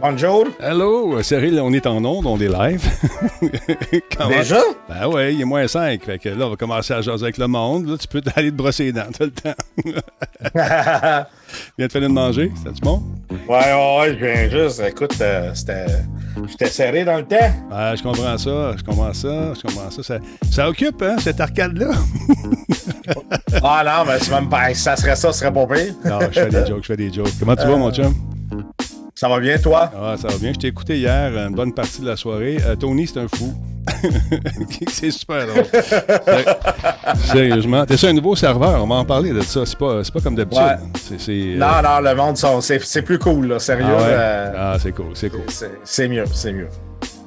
Bonjour. Hello, Cyril, on est en onde, on est live. Comment... Déjà? Ben oui, il est moins 5. Fait que là, on va commencer à jaser avec le monde. Là, tu peux aller te brosser les dents, tout le temps. viens de finir de manger, c'était-tu bon? Ouais, ouais, je viens juste. Écoute, euh, c'était. J'étais serré dans le temps. Ouais, je comprends ça, je comprends ça, je comprends ça. Ça, ça occupe, hein, cette arcade-là? ah non, mais c'est même pas. Ça serait ça, ce serait pas pire. non, je fais des jokes, je fais des jokes. Comment tu vas, mon chum? Ça va bien, toi? Ah, ça va bien. Je t'ai écouté hier, une bonne partie de la soirée. Euh, Tony, c'est un fou. c'est super drôle. Sérieusement. T'es un nouveau serveur, on va en parler de ça. C'est pas, pas comme d'habitude. Ouais. Non, euh, non, le monde, c'est plus cool, là, sérieux. Ah, ouais? euh... ah c'est cool, c'est cool. C'est mieux, c'est mieux.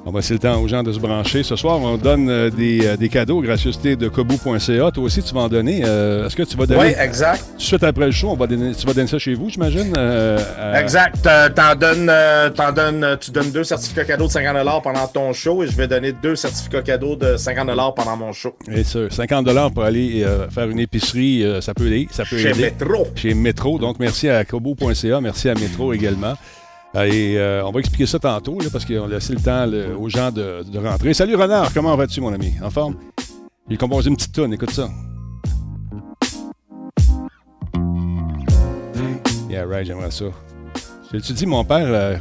On va laisser le temps aux gens de se brancher. Ce soir, on donne euh, des, euh, des, cadeaux gracieuseté de kobu.ca. Toi aussi, tu vas en donner. Euh, est-ce que tu vas donner? Oui, exact. Suite après le show, on va donner, tu vas donner ça chez vous, j'imagine? Exact. T'en donnes, en donnes, tu donnes deux certificats cadeaux de 50 pendant ton show et je vais donner deux certificats cadeaux de 50 pendant mon show. Et ça, 50 pour aller faire une épicerie, ça peut aider. Ça peut chez Métro. Chez Métro. Donc, merci à kobu.ca. Merci à Métro également. Euh, et euh, on va expliquer ça tantôt, parce qu'on a laissé le temps aux gens de, rentrer. Salut Renard, comment vas-tu, mon ami? En forme? J'ai composé une petite tonne, écoute ça. Yeah, right, j'aimerais ça. Je te dis, mon père, euh,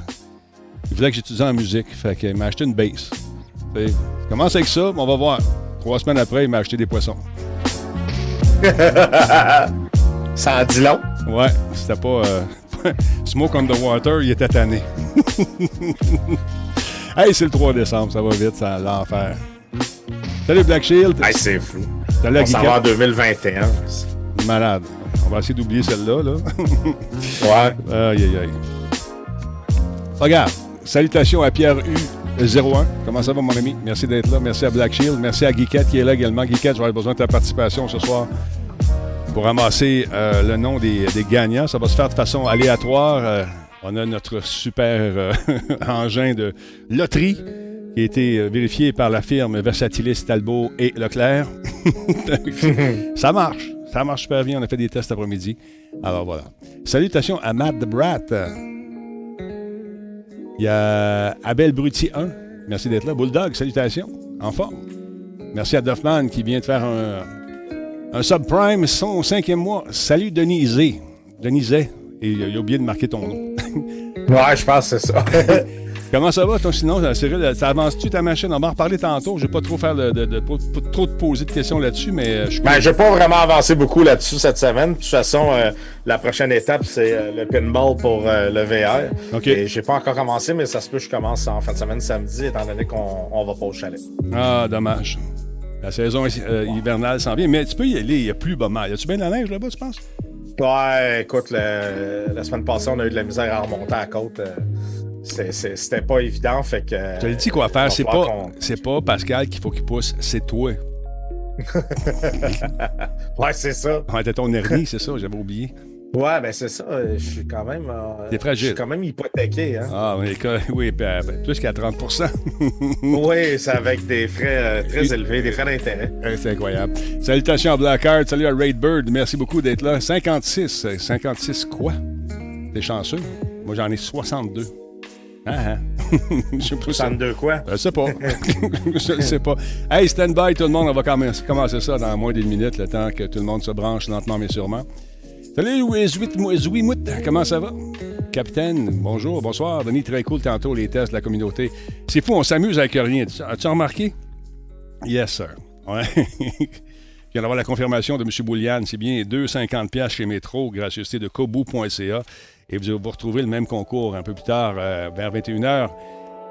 il voulait que j'étudie en musique, fait qu'il m'a acheté une bass. commence avec ça, on va voir. Trois semaines après, il m'a acheté des poissons. ça a dit long? Ouais, c'était pas. Smoke on the Water, il était tanné. hey, c'est le 3 décembre, ça va vite, ça l'enfer. Salut Black Shield. Hey, c'est fou. Salut On s'en va en 2021. Malade. On va essayer d'oublier celle-là. Là. ouais. Aïe, aïe, aïe. Regarde, salutations à Pierre U01. Comment ça va, mon ami? Merci d'être là. Merci à Black Shield. Merci à Guiquette qui est là également. Guiquette, j'aurais besoin de ta participation ce soir pour ramasser euh, le nom des, gagnants. Ça va se faire de façon aléatoire. Euh, on a notre super euh, engin de loterie qui a été vérifié par la firme Versatilis Talbot et Leclerc. ça marche. Ça marche super bien. On a fait des tests après-midi. Alors voilà. Salutations à Matt the Brat. Il y a Abel Brutti 1. Merci d'être là. Bulldog, salutations. En forme. Merci à Duffman qui vient de faire un, un subprime, son cinquième mois. Salut Denisé. Denisé. Et il a oublié de marquer ton nom. ouais, je pense que c'est ça. Comment ça va, toi, sinon, Cyril? Ça avance-tu ta machine? On va en reparler tantôt. Je ne vais pas trop faire de, trop te poser de questions là-dessus, mais euh, je ben, vais pas vraiment avancer beaucoup là-dessus cette semaine. De toute façon, euh, la prochaine étape, c'est euh, le pinball pour le VR. OK. Et j'ai pas encore commencé, mais ça se peut que je commence en fin de semaine samedi, étant donné qu'on va pas au chalet. Ah, dommage. La saison euh, hivernale s'en vient. Mais tu peux y aller, il n'y a plus bas mal. Y a-tu bien de la neige là-bas, tu penses? Ouais, écoute, la semaine passée, on a eu de la misère à remonter à la côte. Euh, c'était pas évident, fait que... Je te dis quoi faire, c'est pas, c'est pas Pascal qu'il faut qu'il pousse, c'est toi. ouais, c'est ça. Ouais, t'es ton hernie, c'est ça, j'avais oublié. Ouais, ben c'est ça. Euh, je suis quand même. Euh, fragile. Je suis quand même hypothéqué. Hein? Ah, oui, oui ben, plus qu'à 30% Oui, c'est avec des frais euh, très élevés, des frais d'intérêt. c'est incroyable. Salutations à Blackheart. Salut à Raidbird. Merci beaucoup d'être là. 56. 56 quoi? T'es chanceux? Moi, j'en ai 62. Ah, ah. je sais pas 62 quoi? Je sais pas. je sais pas. Hey, stand by tout le monde. On va commencer ça dans moins d'une minute, le temps que tout le monde se branche lentement mais sûrement. Salut, Zouimout, comment ça va? Capitaine, bonjour, bonsoir. Denis, très cool tantôt, les tests de la communauté. C'est fou, on s'amuse avec rien. As-tu remarqué? Yes, sir. Ouais. Viens d'avoir la confirmation de M. Boulian. C'est bien 2,50$ chez Métro, gracieuseté de kobu.ca. Et vous, vous retrouvez le même concours un peu plus tard, euh, vers 21h,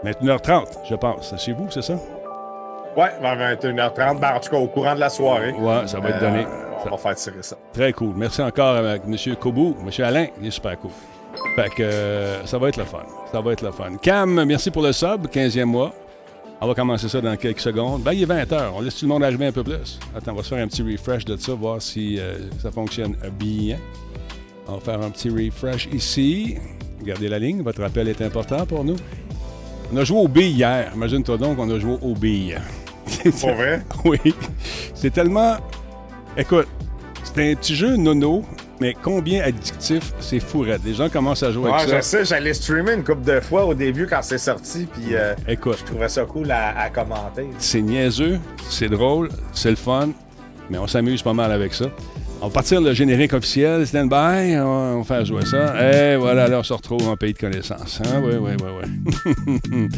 21h30, je pense. C'est vous, c'est ça? Oui, vers 21h30. Ben, en tout cas, au courant de la soirée. Ouais, ça va être donné. Euh, on va faire tirer ça. Très cool. Merci encore à M. Kobu. M. Alain, il est super cool. Fait que euh, ça va être le fun. Ça va être le fun. Cam, merci pour le sub, 15e mois. On va commencer ça dans quelques secondes. Ben, il est 20h. On laisse tout le monde arriver un peu plus. Attends, on va se faire un petit refresh de ça, voir si euh, ça fonctionne bien. On va faire un petit refresh ici. Gardez la ligne. Votre appel est important pour nous. On a joué au B hier. Imagine-toi donc, on a joué au B. C'est vrai? oui. C'est tellement Écoute, c'est un petit jeu nono, mais combien addictif, c'est fourette. Les gens commencent à jouer avec ça. je sais, j'allais streamer une couple de fois au début quand c'est sorti, puis euh, Écoute, je trouvais ça cool à, commenter. C'est niaiseux, c'est drôle, c'est le fun, mais on s'amuse pas mal avec ça. On va partir le générique officiel, stand-by, on va faire jouer ça. Et voilà, là, on se retrouve en pays de connaissance. Hein? Oui, oui, oui, oui.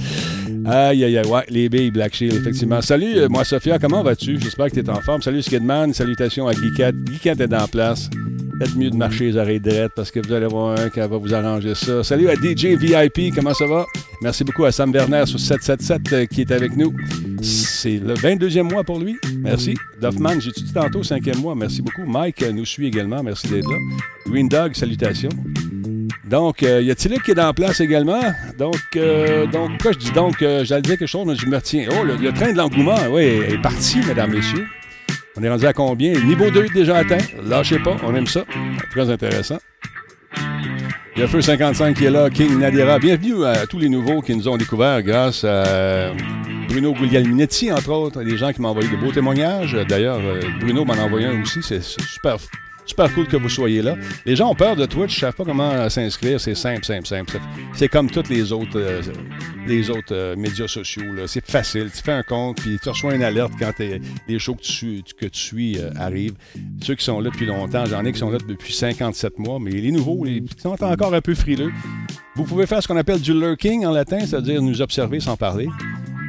aïe, aïe, aïe, ouais, les billes Black Shield, effectivement. Salut, euh, moi, Sophia, comment vas-tu? J'espère que tu es en forme. Salut, Skidman, salutations à Geekat. Geekat est en place. Faites mieux de marcher les oreilles drettes parce que vous allez voir un qui va vous arranger ça. Salut à DJ VIP, comment ça va? Merci beaucoup à Sam Werner sur 777 euh, qui est avec nous. C'est le 22e mois pour lui. Merci. Duffman, j'ai dit tantôt, cinquième mois? Merci beaucoup. Mike euh, nous suit également. Merci d'être là. Green Dog, salutations. Donc, euh, y a-t-il qui est en place également? Donc, donc pourquoi je dis donc, j'allais dire quelque chose, mais je me retiens. Oh, le, le train de l'engouement, oui, est parti, mesdames, messieurs. On est rendu à combien? Niveau 2 déjà atteint. Lâchez pas, on aime ça. Très intéressant. Il y a Feu 55 qui est là, King Nadira. Bienvenue à tous les nouveaux qui nous ont découverts grâce à Bruno Guglielminetti, entre autres. Des gens qui m'ont envoyé de beaux témoignages. D'ailleurs, euh, Bruno m'en a envoyé un aussi. C'est super Super cool que vous soyez là. Les gens ont peur de Twitch, ne savent pas comment s'inscrire. C'est simple, simple, simple. C'est comme tous les autres, euh, les autres euh, médias sociaux. C'est facile. Tu fais un compte, puis tu reçois une alerte quand les shows que tu, que tu suis euh, arrivent. Ceux qui sont là depuis longtemps, j'en ai qui sont là depuis 57 mois, mais les nouveaux, qui sont encore un peu frileux, vous pouvez faire ce qu'on appelle du lurking en latin, c'est-à-dire nous observer sans parler.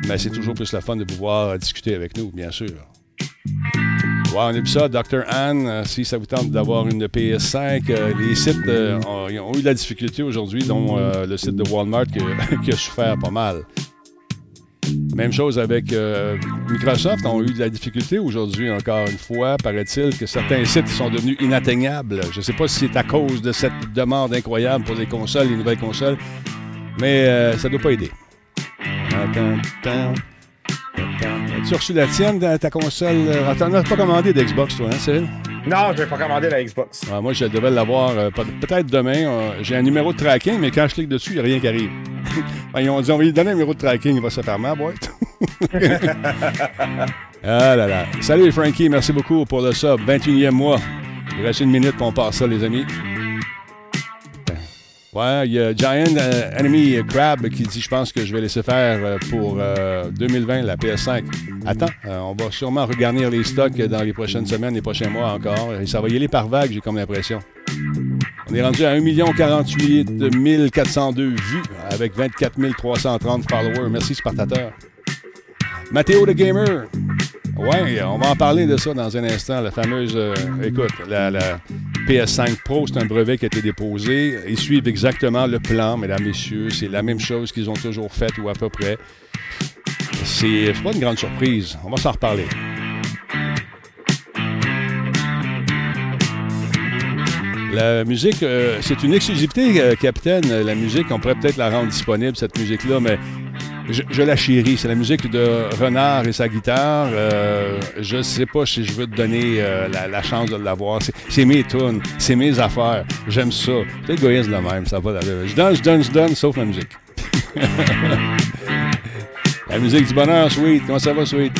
Mais c'est toujours plus la fun de pouvoir discuter avec nous, bien sûr. A vu ça, Dr. Anne, euh, si ça vous tente d'avoir une PS5, euh, les sites euh, ont, eu de la difficulté aujourd'hui, dont le site de Walmart qui, a souffert pas mal. Même chose avec Microsoft, ont eu de la difficulté aujourd'hui encore une fois. Paraît-il que certains sites sont devenus inatteignables. Je ne sais pas si c'est à cause de cette demande incroyable pour les consoles, les nouvelles consoles, mais ça ne doit pas aider. Tu as reçu la tienne, ta console? Euh, t'en as pas commandé d'Xbox, toi, hein, Cyril? Non, je vais pas commandé la Xbox. Ah, moi, je devais l'avoir euh, peut-être demain. Euh, j'ai un numéro de tracking, mais quand je clique dessus, il n'y a rien qui arrive. ils ont dit on va lui donner un numéro de tracking, il va se fermer la boîte. ah là là. Salut Frankie, merci beaucoup pour le sub. 21e mois. Il reste une minute pour on passe ça, les amis. Ouais, il y a Giant euh, Enemy Crab qui dit Je pense que je vais laisser faire euh, pour 2020 euh, la PS5. Attends, on va sûrement regarnir les stocks dans les prochaines semaines, les prochains mois encore. Et ça va y aller par vague, j'ai comme l'impression. On est rendu à 1 48 402 vues avec 24 330 followers. Merci, Spartateur. Mathéo le Gamer. Ouais, on va en parler de ça dans un instant. La fameuse. écoute, la PS5 Pro, c'est un brevet qui a été déposé. Ils suivent exactement le plan, mesdames, messieurs. C'est la même chose qu'ils ont toujours fait ou à peu près. C'est pas une grande surprise. On va s'en reparler. La musique, euh, c'est une exclusivité, euh, capitaine. La musique, on pourrait peut-être la rendre disponible, cette musique-là, mais je, la chéris. C'est la musique de Renard et sa guitare. Euh, je sais pas si je veux te donner euh, la, chance de l'avoir. C'est mes tunes, c'est mes affaires. J'aime ça. C'est égoïste de même, ça va. Je donne, je donne, je donne, sauf la musique. la musique du bonheur, Sweet. Comment ça va, Sweet?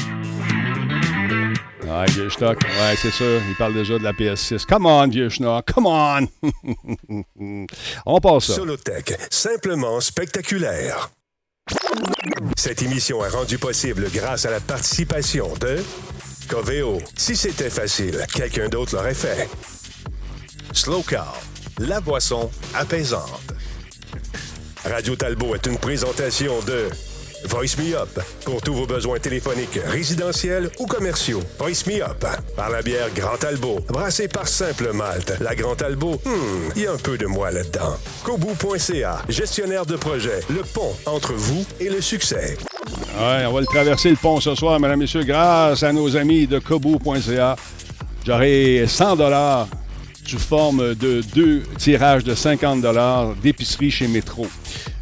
Ouais, vieux schnock. Ouais, c'est sûr. Il parle déjà de la PS6. Come on, vieux schnock. Come on. On passe ça. Solotech, simplement spectaculaire. Cette émission est rendue possible grâce à la participation de Coveo. Si c'était facile, quelqu'un d'autre l'aurait fait. Slow Car, la boisson apaisante. Radio Talbot est une présentation de Voice Me Up. Pour tous vos besoins téléphoniques, résidentiels ou commerciaux. Voice Me Up. Par la bière Grand Talbot. Brassée par Simple Malte. La Grand Talbot, hmm, il y a un peu de moi là-dedans. Kobu.ca. Gestionnaire de projet. Le pont entre vous et le succès. On va le traverser le pont ce soir, mesdames, messieurs, grâce à nos amis de Kobu.ca. J'aurai 100 dollars sous forme de deux tirages de 50 dollars d'épicerie chez Métro.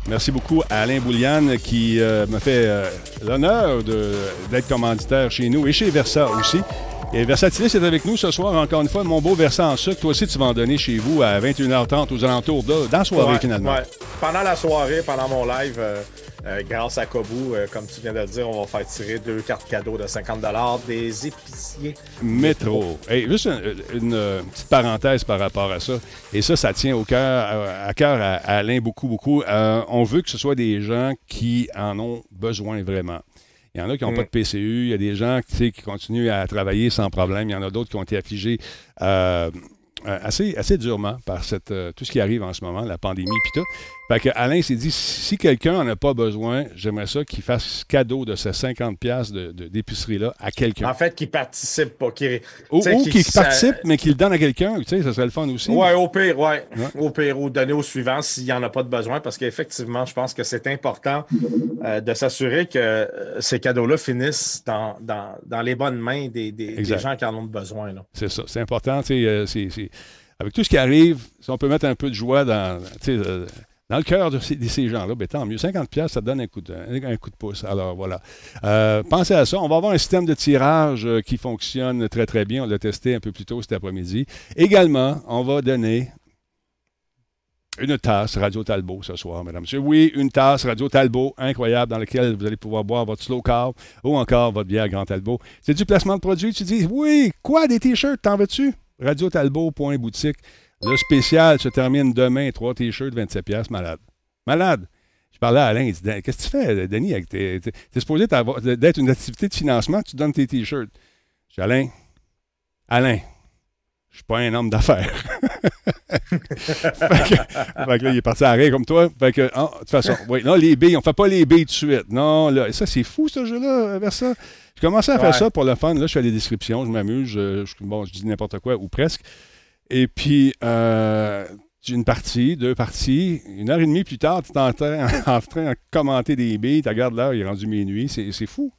Merci beaucoup à Alain Bouliane qui euh, me fait euh, l'honneur d'être commanditaire chez nous et chez Versa aussi. Et Versatilis est avec nous ce soir, encore une fois. Mon beau Versa en sucre, toi aussi, tu vas en donner chez vous à 21h30 aux alentours de, dans la soirée, finalement. Pendant la soirée, pendant mon live, euh, grâce à Kobu, comme tu viens de le dire, on va faire tirer deux cartes cadeaux de 50 des épiciers. Métro. juste une, petite parenthèse par rapport à ça. Et ça, ça tient au cœur, à cœur à, Alain beaucoup, beaucoup. on veut que ce soit des gens qui en ont besoin vraiment. Il y en a qui n'ont pas mm. de PCU. Il y a des gens qui continuent à travailler sans problème. Il y en a d'autres qui ont été affligés euh, euh, assez, assez durement par cette, euh, tout ce qui arrive en ce moment, la pandémie puis tout. Fait que Alain s'est dit, si quelqu'un n'en a pas besoin, j'aimerais ça qu'il fasse cadeau de ces 50$ d'épicerie-là à quelqu'un. En fait, qu'il participe pas. ou, qu'il participe, mais qu'il le donne à quelqu'un. Tu sais, ça serait le fun aussi. Ouais, au pire, ouais. Au pire, ou donner au suivant s'il n'y en a pas de besoin. Parce qu'effectivement, je pense que c'est important euh, de s'assurer que euh, ces cadeaux-là finissent dans, dans, les bonnes mains des, des, gens qui en ont besoin. C'est ça. C'est important. Euh, avec tout ce qui arrive, si on peut mettre un peu de joie dans dans le cœur de ces, gens-là, ben, tant mieux. 50$, ça donne un coup de, un coup de pouce. Alors voilà. Euh, pensez à ça. On va avoir un système de tirage euh, qui fonctionne très, très bien. On l'a testé un peu plus tôt cet après-midi. Également, on va donner une tasse Radio Talbot ce soir, mesdames messieurs. Oui, une tasse Radio Talbot incroyable dans laquelle vous allez pouvoir boire votre slow carb ou encore votre bière Grand Talbot. C'est du placement de produit. Tu dis, oui, quoi, des t-shirts, t'en veux-tu? Talbot.boutique. Le spécial se termine demain, trois t-shirts, 27$, malade. Malade. Je parlais à Alain, il dit Qu'est-ce que tu fais, Denis avec tes. T'es supposé d'être une activité de financement, tu donnes tes t-shirts. Je dis Alain, Alain, je suis pas un homme d'affaires. fait, que, là, il est parti à rire comme toi. Fait que, ah, de toute façon, oui, non, les billes, on fait pas les billes tout de suite. Non, là, ça, c'est fou, ce jeu-là, vers ça. Je commençais à faire ça pour le fun. Là, je fais des descriptions, je m'amuse, je, bon, je dis n'importe quoi, ou presque. Et puis, euh, une partie, deux parties. Une heure et demie plus tard, tu train, en train de commenter des billes. Tu regardes l'heure, il est rendu minuit. C'est fou.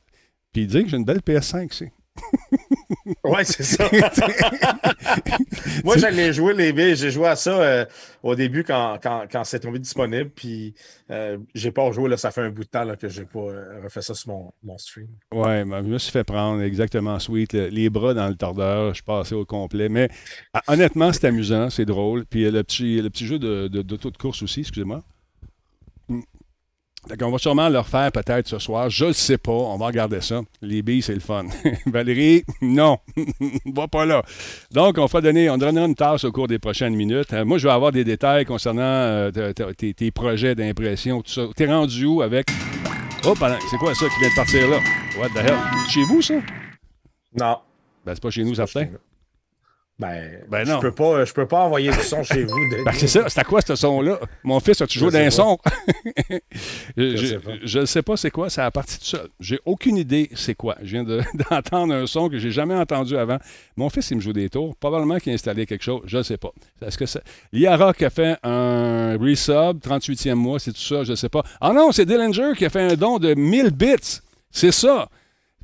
Puis il dit que j'ai une belle PS5, c'est. ouais, c'est ça. Moi, j'allais jouer les billes. J'ai joué à ça euh, au début quand, quand, c'est tombé disponible. Puis euh, j'ai pas rejoué. Là, ça fait un bout de temps là, que j'ai pas euh, refait ça sur mon, stream. Ouais, je me suis fait prendre exactement sweet. les bras dans le tordeur. Je suis passé au complet. Mais ah, honnêtement, c'est amusant, c'est drôle. Puis le petit, le petit jeu de, de, de course aussi, excusez-moi. On va sûrement le refaire peut-être ce soir. Je ne sais pas. On va regarder ça. Les billes, c'est le fun. Valérie, non. va pas là. Donc, on va donner, on donnera une tâche au cours des prochaines minutes. Euh, moi, je vais avoir des détails concernant euh, tes, projets d'impression, tout ça. T'es rendu où avec? Oh, c'est quoi ça qui vient de partir là? What the hell? Chez vous, ça? Non. Ben, c'est pas chez nous, certain. Ben, ben, non. Je peux pas, je peux pas envoyer du son chez vous. Ben, c'est ça. C'est à quoi ce son-là? Mon fils a toujours d'un son. je ne sais pas c'est quoi. C'est à partir de ça. J'ai aucune idée c'est quoi. Je viens d'entendre un son que j'ai jamais entendu avant. Mon fils, il me joue des tours. Probablement qu'il a installé quelque chose. Je ne sais pas. Est-ce que c'est... Liara qui a fait un resub, 38e mois, c'est tout ça, je ne sais pas. Ah non, c'est Dillinger qui a fait un don de 1000 bits. C'est ça.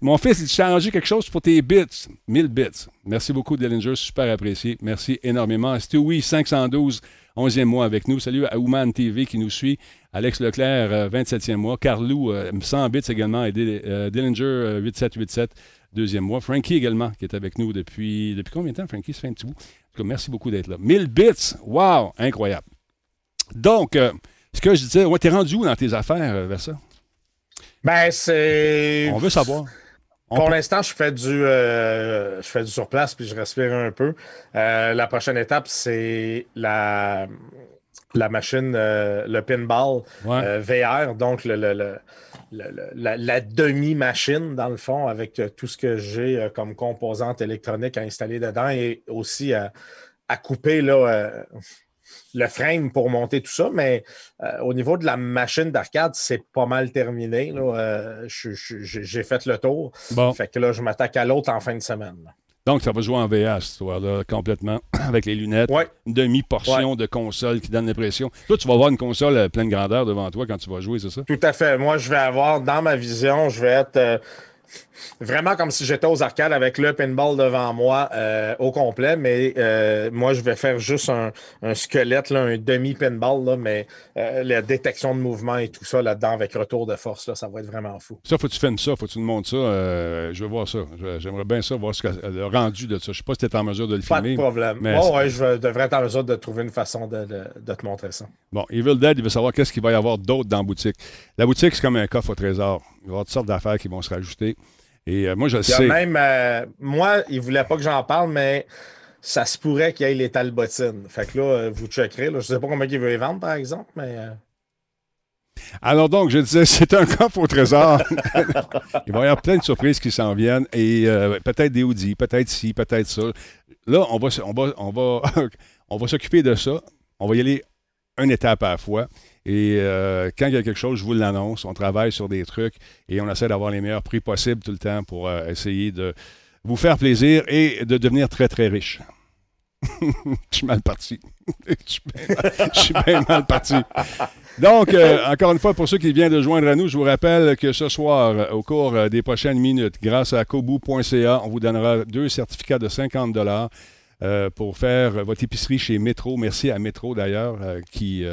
Mon fils, il arrangé quelque chose pour tes bits. 1000 bits. Merci beaucoup, Dellinger. Super apprécié. Merci énormément. Stewie, 512, 11e mois avec nous. Salut à Ouman TV qui nous suit. Alex Leclerc, 27e euh, mois. Carlou, 100 euh, bits également. Et euh, Dillinger, 8787, deuxième mois. Frankie également, qui est avec nous depuis. Depuis combien de temps, Frankie? Ça fait un petit bout. En tout cas, merci beaucoup d'être là. 1000 bits. Wow! Incroyable. Donc, ce que je disais, ouais, t'es rendu où dans tes affaires vers ça? Ben, c'est. On veut savoir. Pour l'instant, je fais du euh, je fais du surplace puis je respire un peu. Euh, la prochaine étape, c'est la, la machine, euh, le pinball VR, donc le, la, demi-machine, dans le fond, avec tout ce que j'ai comme composante électronique à installer dedans et aussi à, à couper là, le frame pour monter tout ça, mais euh, au niveau de la machine d'arcade, c'est pas mal terminé. Euh, j'ai fait le tour. Bon. Fait que là, je m'attaque à l'autre en fin de semaine. Donc, ça va jouer en VH, ce complètement, avec les lunettes. Une demi-portion de console qui donne l'impression. Toi, tu vas avoir une console à pleine grandeur devant toi quand tu vas jouer, c'est ça? Tout à fait. Moi, je vais avoir, dans ma vision, je vais être. Euh, vraiment comme si j'étais aux arcades avec le pinball devant moi euh, au complet, mais euh, moi, je vais faire juste un, squelette, un demi-pinball, mais la détection de mouvement et tout ça là-dedans avec retour de force, là, ça va être vraiment fou. Ça, faut que tu filmes ça, faut que tu nous montres ça. je veux voir ça. J'aimerais bien ça, voir ce que, le rendu de ça. Je ne sais pas si tu es en mesure de le filmer. Pas de problème. Mais ouais, je devrais être en mesure de trouver une façon de, te montrer ça. Bon, Evil Dead, il veut savoir qu'est-ce qu'il va y avoir d'autre dans la boutique. La boutique, c'est comme un coffre au trésor. Il va y avoir toutes sortes d'affaires qui vont se rajouter. Et euh, moi, je sais. Même, euh, moi, il ne voulait pas que j'en parle, mais ça se pourrait qu'il y ait les talbotines. Fait que là, euh, vous checkerez. Je ne sais pas combien il veut les vendre, par exemple, mais. Alors donc, je disais, c'est un coffre au trésor. il va y avoir plein de surprises qui s'en viennent et peut-être des Audi, peut-être ci, peut-être ça. Là, on va, on va, on va, on va s'occuper de ça. On va y aller une étape à la fois. Et euh, quand il y a quelque chose, je vous l'annonce. On travaille sur des trucs et on essaie d'avoir les meilleurs prix possibles tout le temps pour euh, essayer de vous faire plaisir et de devenir très, très riche. je suis mal parti. je suis bien mal parti. Donc, euh, encore une fois, pour ceux qui viennent de joindre à nous, je vous rappelle que ce soir, au cours des prochaines minutes, grâce à kobu.ca, on vous donnera deux certificats de 50 euh, pour faire votre épicerie chez Métro. Merci à Métro d'ailleurs, qui.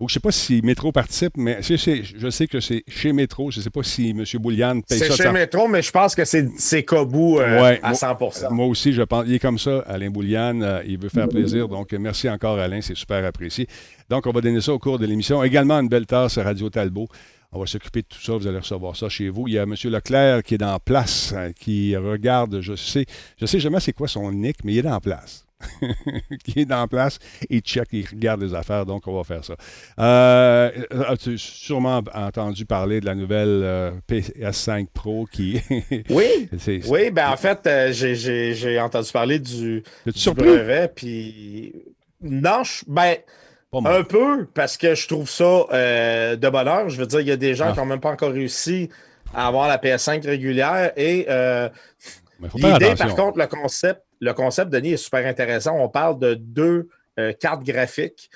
Euh, je ne sais pas si Métro participe, mais je sais que c'est chez Métro. Je ne sais pas si M. Bouliane paye ça. C'est chez Métro, mais je pense que c'est Kobu à 100% Moi aussi, je pense. Il est comme ça, Alain Bouliane. il veut faire plaisir. Donc, merci encore, Alain. C'est super apprécié. Donc, on va donner ça au cours de l'émission. Également, une belle tasse à Radio Talbot. On va s'occuper de tout ça. Vous allez recevoir ça chez vous. Il y a M. Leclerc qui est dans place, hein, qui regarde, je sais, je sais jamais c'est quoi son nick, mais il est dans place. qui est dans place, il check, il regarde les affaires, donc on va faire ça. Euh, as-tu sûrement entendu parler de la nouvelle euh, PS5 Pro qui. oui, oui, ben en fait, euh, j'ai entendu parler du, du brevet, puis. Non, ben. Un peu, parce que je trouve ça euh, de bonheur. Je veux dire, il y a des gens ah. qui n'ont même pas encore réussi à avoir la PS5 régulière. Et l'idée, par contre, le concept, le concept, Denis, est super intéressant. On parle de deux euh, cartes graphiques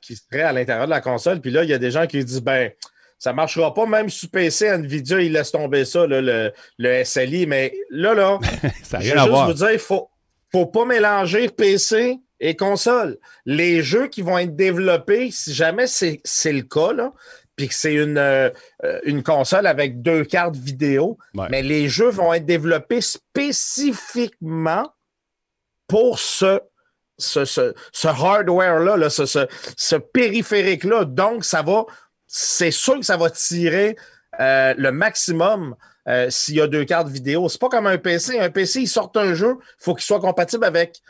qui seraient à l'intérieur de la console. Puis là, il y a des gens qui disent ben, ça ne marchera pas, même sur PC, Nvidia, il laisse tomber ça, le, SLI. Mais là, là, ça je veux juste vous dire, il ne faut, faut pas mélanger PC et console. Les jeux qui vont être développés, si jamais c'est le cas, là, puis que c'est une, euh, une console avec deux cartes vidéo, mais les jeux vont être développés spécifiquement pour ce, ce, hardware-là, ce, ce périphérique-là. Donc, ça va, c'est sûr que ça va tirer euh, le maximum euh, s'il y a deux cartes vidéo. C'est pas comme un PC. Un PC, il sort un jeu, il faut qu'il soit compatible avec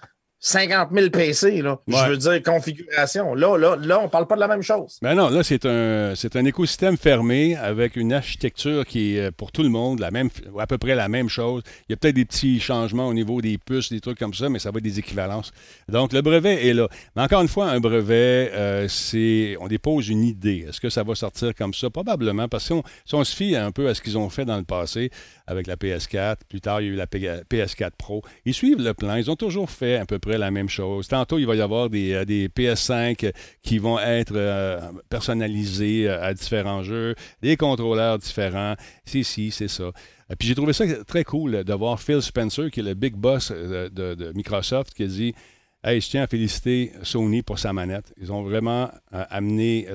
50 000 PC, là. Je veux dire, configuration. Là, là, là on ne parle pas de la même chose. Ben non, là, c'est un, c'est un écosystème fermé avec une architecture qui est euh, pour tout le monde la même, à peu près la même chose. Il y a peut-être des petits changements au niveau des puces, des trucs comme ça, mais ça va être des équivalences. Donc, le brevet est là. Mais encore une fois, un brevet, euh, c'est. On dépose une idée. Est-ce que ça va sortir comme ça? Probablement, parce que si on, se fie un peu à ce qu'ils ont fait dans le passé avec la PS4, plus tard, il y a eu la PS4 Pro, ils suivent le plan. Ils ont toujours fait à peu près la même chose. Tantôt, il va y avoir des, euh, PS5 qui vont être euh, personnalisés euh, à différents jeux, des contrôleurs différents. C'est ci, c'est ça. Puis j'ai trouvé ça très cool de voir Phil Spencer, qui est le big boss de, Microsoft, qui a dit Hey, je tiens à féliciter Sony pour sa manette. Ils ont vraiment amené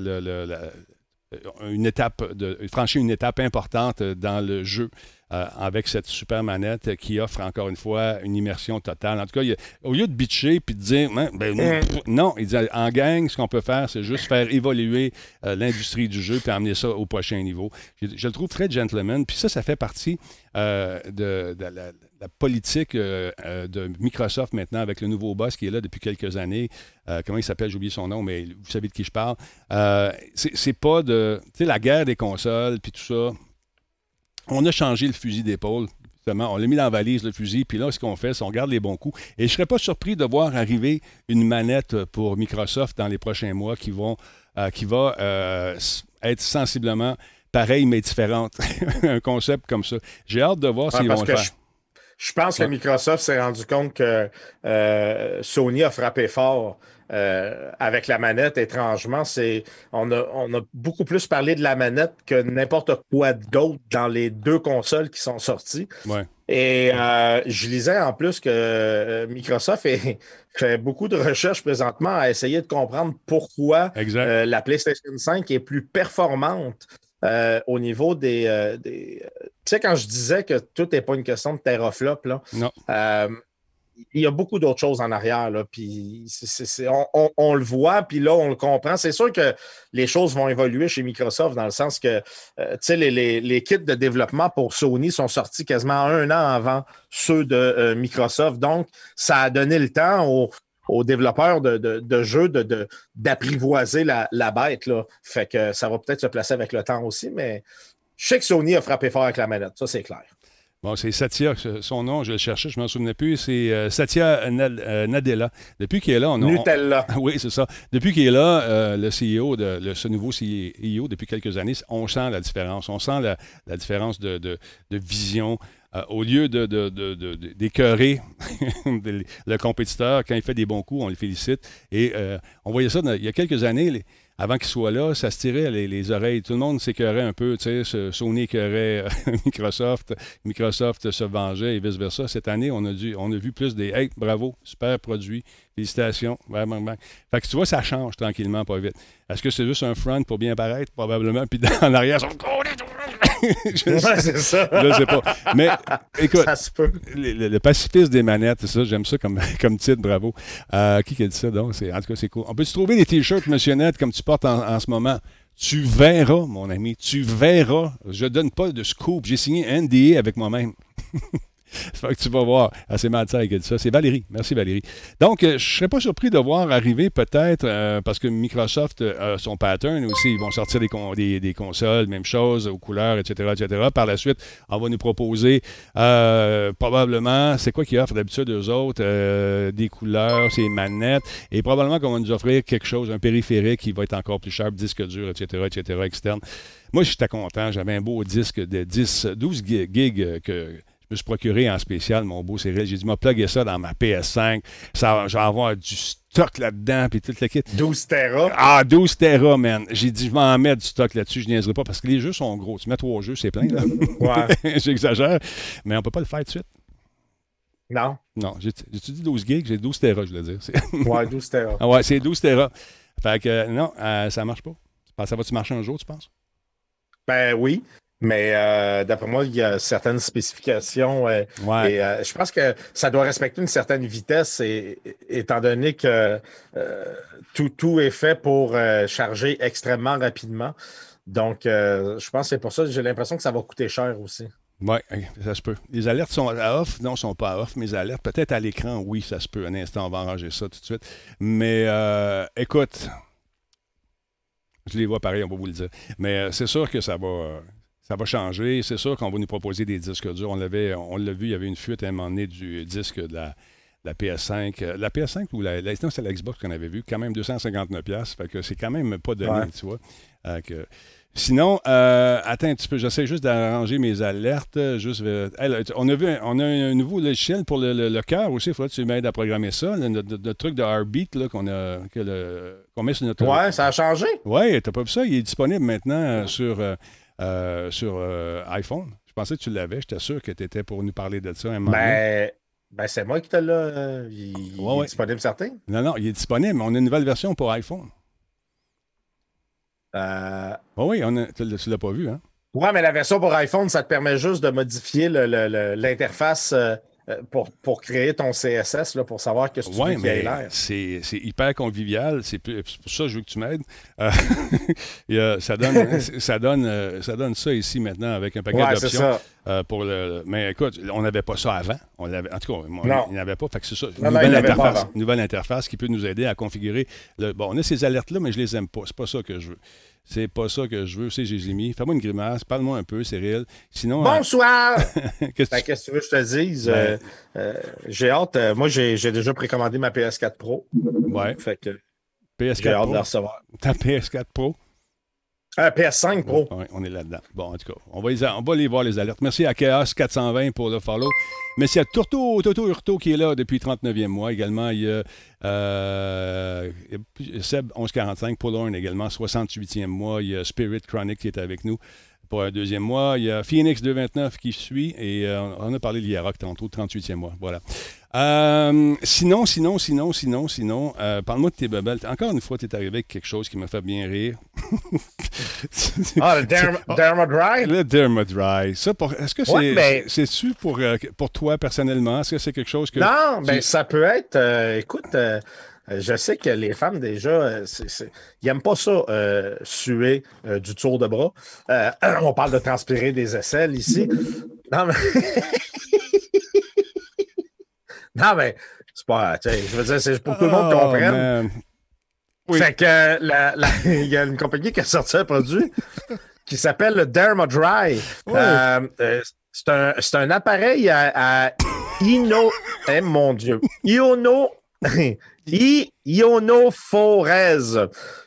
une étape, de, franchi une étape importante dans le jeu. Euh, avec cette super manette qui offre encore une fois une immersion totale. En tout cas, au lieu de bitcher puis de dire hein, ben, mm. non, il dit en gang, ce qu'on peut faire, c'est juste faire évoluer euh, l'industrie du jeu puis amener ça au prochain niveau. Je, le trouve très gentleman. Puis ça, ça fait partie euh, de, la, politique de Microsoft maintenant avec le nouveau boss qui est là depuis quelques années. comment il s'appelle? J'ai oublié son nom, mais vous savez de qui je parle. c'est pas de. Tu sais, la guerre des consoles puis tout ça on a changé le fusil d'épaule. On l'a mis dans la valise, le fusil, puis là, ce qu'on fait, c'est qu'on garde les bons coups. Et je ne serais pas surpris de voir arriver une manette pour Microsoft dans les prochains mois qui, vont, euh, qui va euh, être sensiblement pareille mais différente. un concept comme ça. J'ai hâte de voir s'ils vont le faire. Je pense que Microsoft s'est rendu compte que Sony a frappé fort euh, avec la manette, étrangement, c'est on a, on a beaucoup plus parlé de la manette que n'importe quoi d'autre dans les deux consoles qui sont sorties. Et euh, je lisais en plus que euh, Microsoft fait beaucoup de recherches présentement à essayer de comprendre pourquoi la PlayStation 5 est plus performante au niveau des. des tu sais, quand je disais que tout n'est pas une question de teraflop, là, non il y a beaucoup d'autres choses en arrière. Là, puis on, le voit, puis là, on le comprend. C'est sûr que les choses vont évoluer chez Microsoft dans le sens que euh, les, kits de développement pour Sony sont sortis quasiment un an avant ceux de euh, Microsoft. Donc, ça a donné le temps aux, développeurs de, jeux d'apprivoiser la, la, bête. Là. Fait que ça va peut-être se placer avec le temps aussi, mais je sais que Sony a frappé fort avec la manette, ça c'est clair. Bon, c'est Satya, son nom, je le cherchais, je ne m'en souvenais plus. C'est euh, Satya euh, Nadella. Depuis qu'il est là, on a. Nutella. oui, c'est ça. Depuis qu'il est là, euh, le CEO, de, ce nouveau CEO, depuis quelques années, on sent la différence. On sent la, différence de, vision. Au lieu d'écœurer de, le compétiteur, quand il fait des bons coups, on le félicite. Et on voyait ça il y a quelques années. Avant qu'il soit là, ça se tirait les, oreilles. Tout le monde s'écœurait un peu. Sony écœurait euh, Microsoft. Microsoft se vengeait et vice-versa. Cette année, on a, dû, on a vu plus des Hey, bravo, super produit, félicitations. Fait que tu vois, ça change tranquillement, pas vite. Est-ce que c'est juste un front pour bien paraître? Probablement. Puis en arrière, je ouais, c'est ça. Je sais pas. Mais écoute, Le, pacifisme des manettes, ça, j'aime ça comme, comme titre, bravo. Euh, qui a dit ça donc? En tout cas, c'est cool. On peut-tu trouver des t-shirts, Monsieur Net, comme tu portes en, ce moment? Tu verras, mon ami, tu verras. Je donne pas de scoop. J'ai signé un NDA avec moi-même. que tu vas voir. Ah, c'est Malta qui a dit ça. C'est Valérie. Merci, Valérie. Donc, euh, je ne serais pas surpris de voir arriver peut-être, euh, parce que Microsoft a son pattern aussi. Ils vont sortir des, des, consoles, même chose, aux couleurs, etc., etc. Par la suite, on va nous proposer euh, probablement, c'est quoi qu'ils offrent d'habitude aux autres? des couleurs, ces manettes. Et probablement qu'on va nous offrir quelque chose, un périphérique qui va être encore plus cher, disque dur, etc., etc., externe. Moi, j'étais content. J'avais un beau disque de 10, 12 gigs que me suis procuré en spécial mon beau Cyril. J'ai dit, m'a plugué ça dans ma PS5. Ça, je vais avoir du stock là-dedans, puis tout le kit. 12 Tera. Ah, 12 Tera, man. J'ai dit, je vais en mettre du stock là-dessus, je niaiserai pas, parce que les jeux sont gros. Tu mets trois jeux, c'est plein, là. Ouais. J'exagère, mais on peut pas le faire tout de suite. Non. Non, j'ai dit 12 gigs, j'ai 12 Tera, je veux dire. ouais, 12 Tera. Ah ouais, c'est 12 Tera. Fait que, non, euh, ça marche pas. Ça va-tu marcher un jour, tu penses? Ben oui. Mais euh, d'après moi, il y a certaines spécifications. Euh, et euh, je pense que ça doit respecter une certaine vitesse, et, étant donné que tout, tout est fait pour charger extrêmement rapidement. Donc, je pense que c'est pour ça que j'ai l'impression que ça va coûter cher aussi. Oui, ça se peut. Les alertes sont à off. Non, elles ne sont pas à off. Mes alertes, peut-être à l'écran, oui, ça se peut. Un instant, on va arranger ça tout de suite. Mais écoute, je les vois pareil, on va vous le dire. Mais c'est sûr que ça va ça va changer. C'est sûr qu'on va nous proposer des disques durs. On l'avait, on l'a vu, il y avait une fuite à un moment donné du disque de la, PS5. La PS5 ou la, la c'est la Xbox qu'on avait vu, quand même 259$. Fait que c'est quand même pas donné, tu vois. Euh, sinon, euh, attends un petit peu, j'essaie juste d'arranger mes alertes. Juste, on, a vu, on a un nouveau logiciel pour le, cœur aussi. Il faudrait que tu m'aides à programmer ça. Le, truc de Heartbeat là, qu'on, a, qu'on met sur notre. Ouais, ça a changé. Ouais, t'as pas vu ça? Il est disponible maintenant sur. Euh, sur euh, iPhone. Je pensais que tu l'avais. J'étais sûr que tu étais pour nous parler de ça un moment. Ben, ben c'est moi qui te l'ai. Euh, il, est disponible certain? Non, non, il est disponible, mais on a une nouvelle version pour iPhone. Euh... oui, on tu ne l'as pas vu, hein? Oui, mais la version pour iPhone, ça te permet juste de modifier l'interface euh, pour, pour, créer ton CSS, là, pour savoir que ce ouais, tu veux l'air. C'est, hyper convivial. C'est, pour ça que je veux que tu m'aides. Euh, ça, donne, ça, donne, euh, ça donne ça ici maintenant avec un paquet ouais, d'options. pour le, mais écoute, on n'avait pas ça avant. On l'avait, en tout cas, il n'y avait pas. Fait que c'est ça. Une nouvelle, interface, nouvelle interface qui peut nous aider à configurer. Le, bon, on a ces alertes-là, mais je les aime pas. C'est pas ça que je veux. C'est pas ça que je veux, c'est j'ai mis. Fais-moi une grimace, parle-moi un peu, Cyril. Sinon. Euh, Bonsoir! Qu'est-ce que, tu veux que je te dise? Ben. Euh, euh, j'ai hâte. moi, j'ai, déjà précommandé ma PS4 Pro. Ouais. Fait que. PS4 j'ai hâte de la recevoir. Ta PS4 Pro? PS5 Pro. Oui, on est là-dedans. Bon, en tout cas, on va, les, voir les alertes. Merci à Chaos 420 pour le follow. Merci à Toto, Toto Hurto qui est là depuis 39e mois également. Il y a euh, Seb 1145, Paul également, 68e mois. Il y a Spirit Chronic qui est avec nous pour un deuxième mois. Il y a Phoenix 229 qui suit et euh, on a parlé de l'IAROC tantôt, 38e mois. Voilà. Euh, sinon, sinon, sinon, sinon, sinon, euh, parle-moi de tes bebelles. Encore une fois, tu es arrivé avec quelque chose qui m'a fait bien rire. ah, le Derma, Dry? Le Derma Dry. Ça, est-ce que c'est ben- c'est-tu pour, pour toi personnellement? Est-ce que c'est quelque chose que. Non, ben ça peut être. écoute. Je sais que les femmes, déjà, ils n'aiment pas ça, suer du tour de bras. on parle de transpirer des aisselles ici. Non, mais. Non, mais c'est pas. Je veux dire, c'est pour que tout le monde oh, comprenne. Oui. Fait que il y a une compagnie qui a sorti un produit qui s'appelle le Derma Dry. Euh, euh, c'est un, un, appareil à, à Ino. Eh, mon Dieu. Iono. Ionophorèse.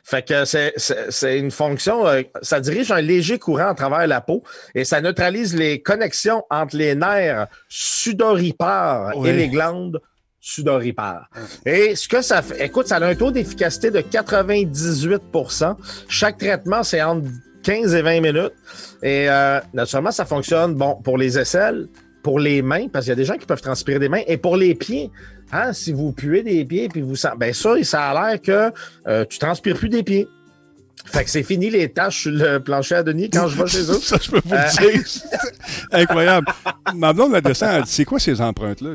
Fait que c'est une fonction, euh, ça dirige un léger courant à travers la peau et ça neutralise les connexions entre les nerfs sudoripares et les glandes sudoripares. Et ce que ça fait, écoute, ça a un taux d'efficacité de 98% Chaque traitement, c'est entre 15 et 20 minutes. Et euh, naturellement, ça fonctionne bon pour les aisselles, pour les mains, parce qu'il y a des gens qui peuvent transpirer des mains, et pour les pieds. Hein, si vous puez des pieds, puis vous sentez. Ben ça, ça a l'air que euh, tu transpires plus des pieds. Fait que c'est fini les tâches sur le plancher à Denis quand je vais chez eux. Ça, je peux vous le euh, dire. Incroyable. Ma blonde, la descend, elle dit C'est quoi ces empreintes-là?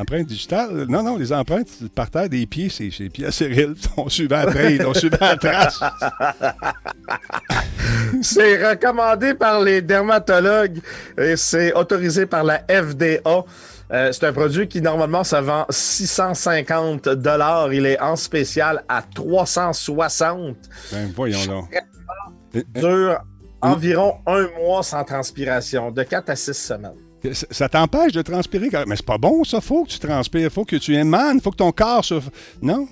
Empreintes digitales? Non, non, les empreintes par terre des pieds, c'est chez Pierre Cyril. On suivait la trail, on suivait la trace. c'est recommandé par les dermatologues et c'est autorisé par la FDA. Euh, c'est un produit qui normalement se vend 650 dollars. Il est en spécial à 360. Ben voyons là. Dure environ un mois sans transpiration, de 4 à 6 semaines. Ça t'empêche de transpirer. Mais c'est pas bon, ça. Faut que tu transpires. Faut que tu émanes. Faut que ton corps se. Non?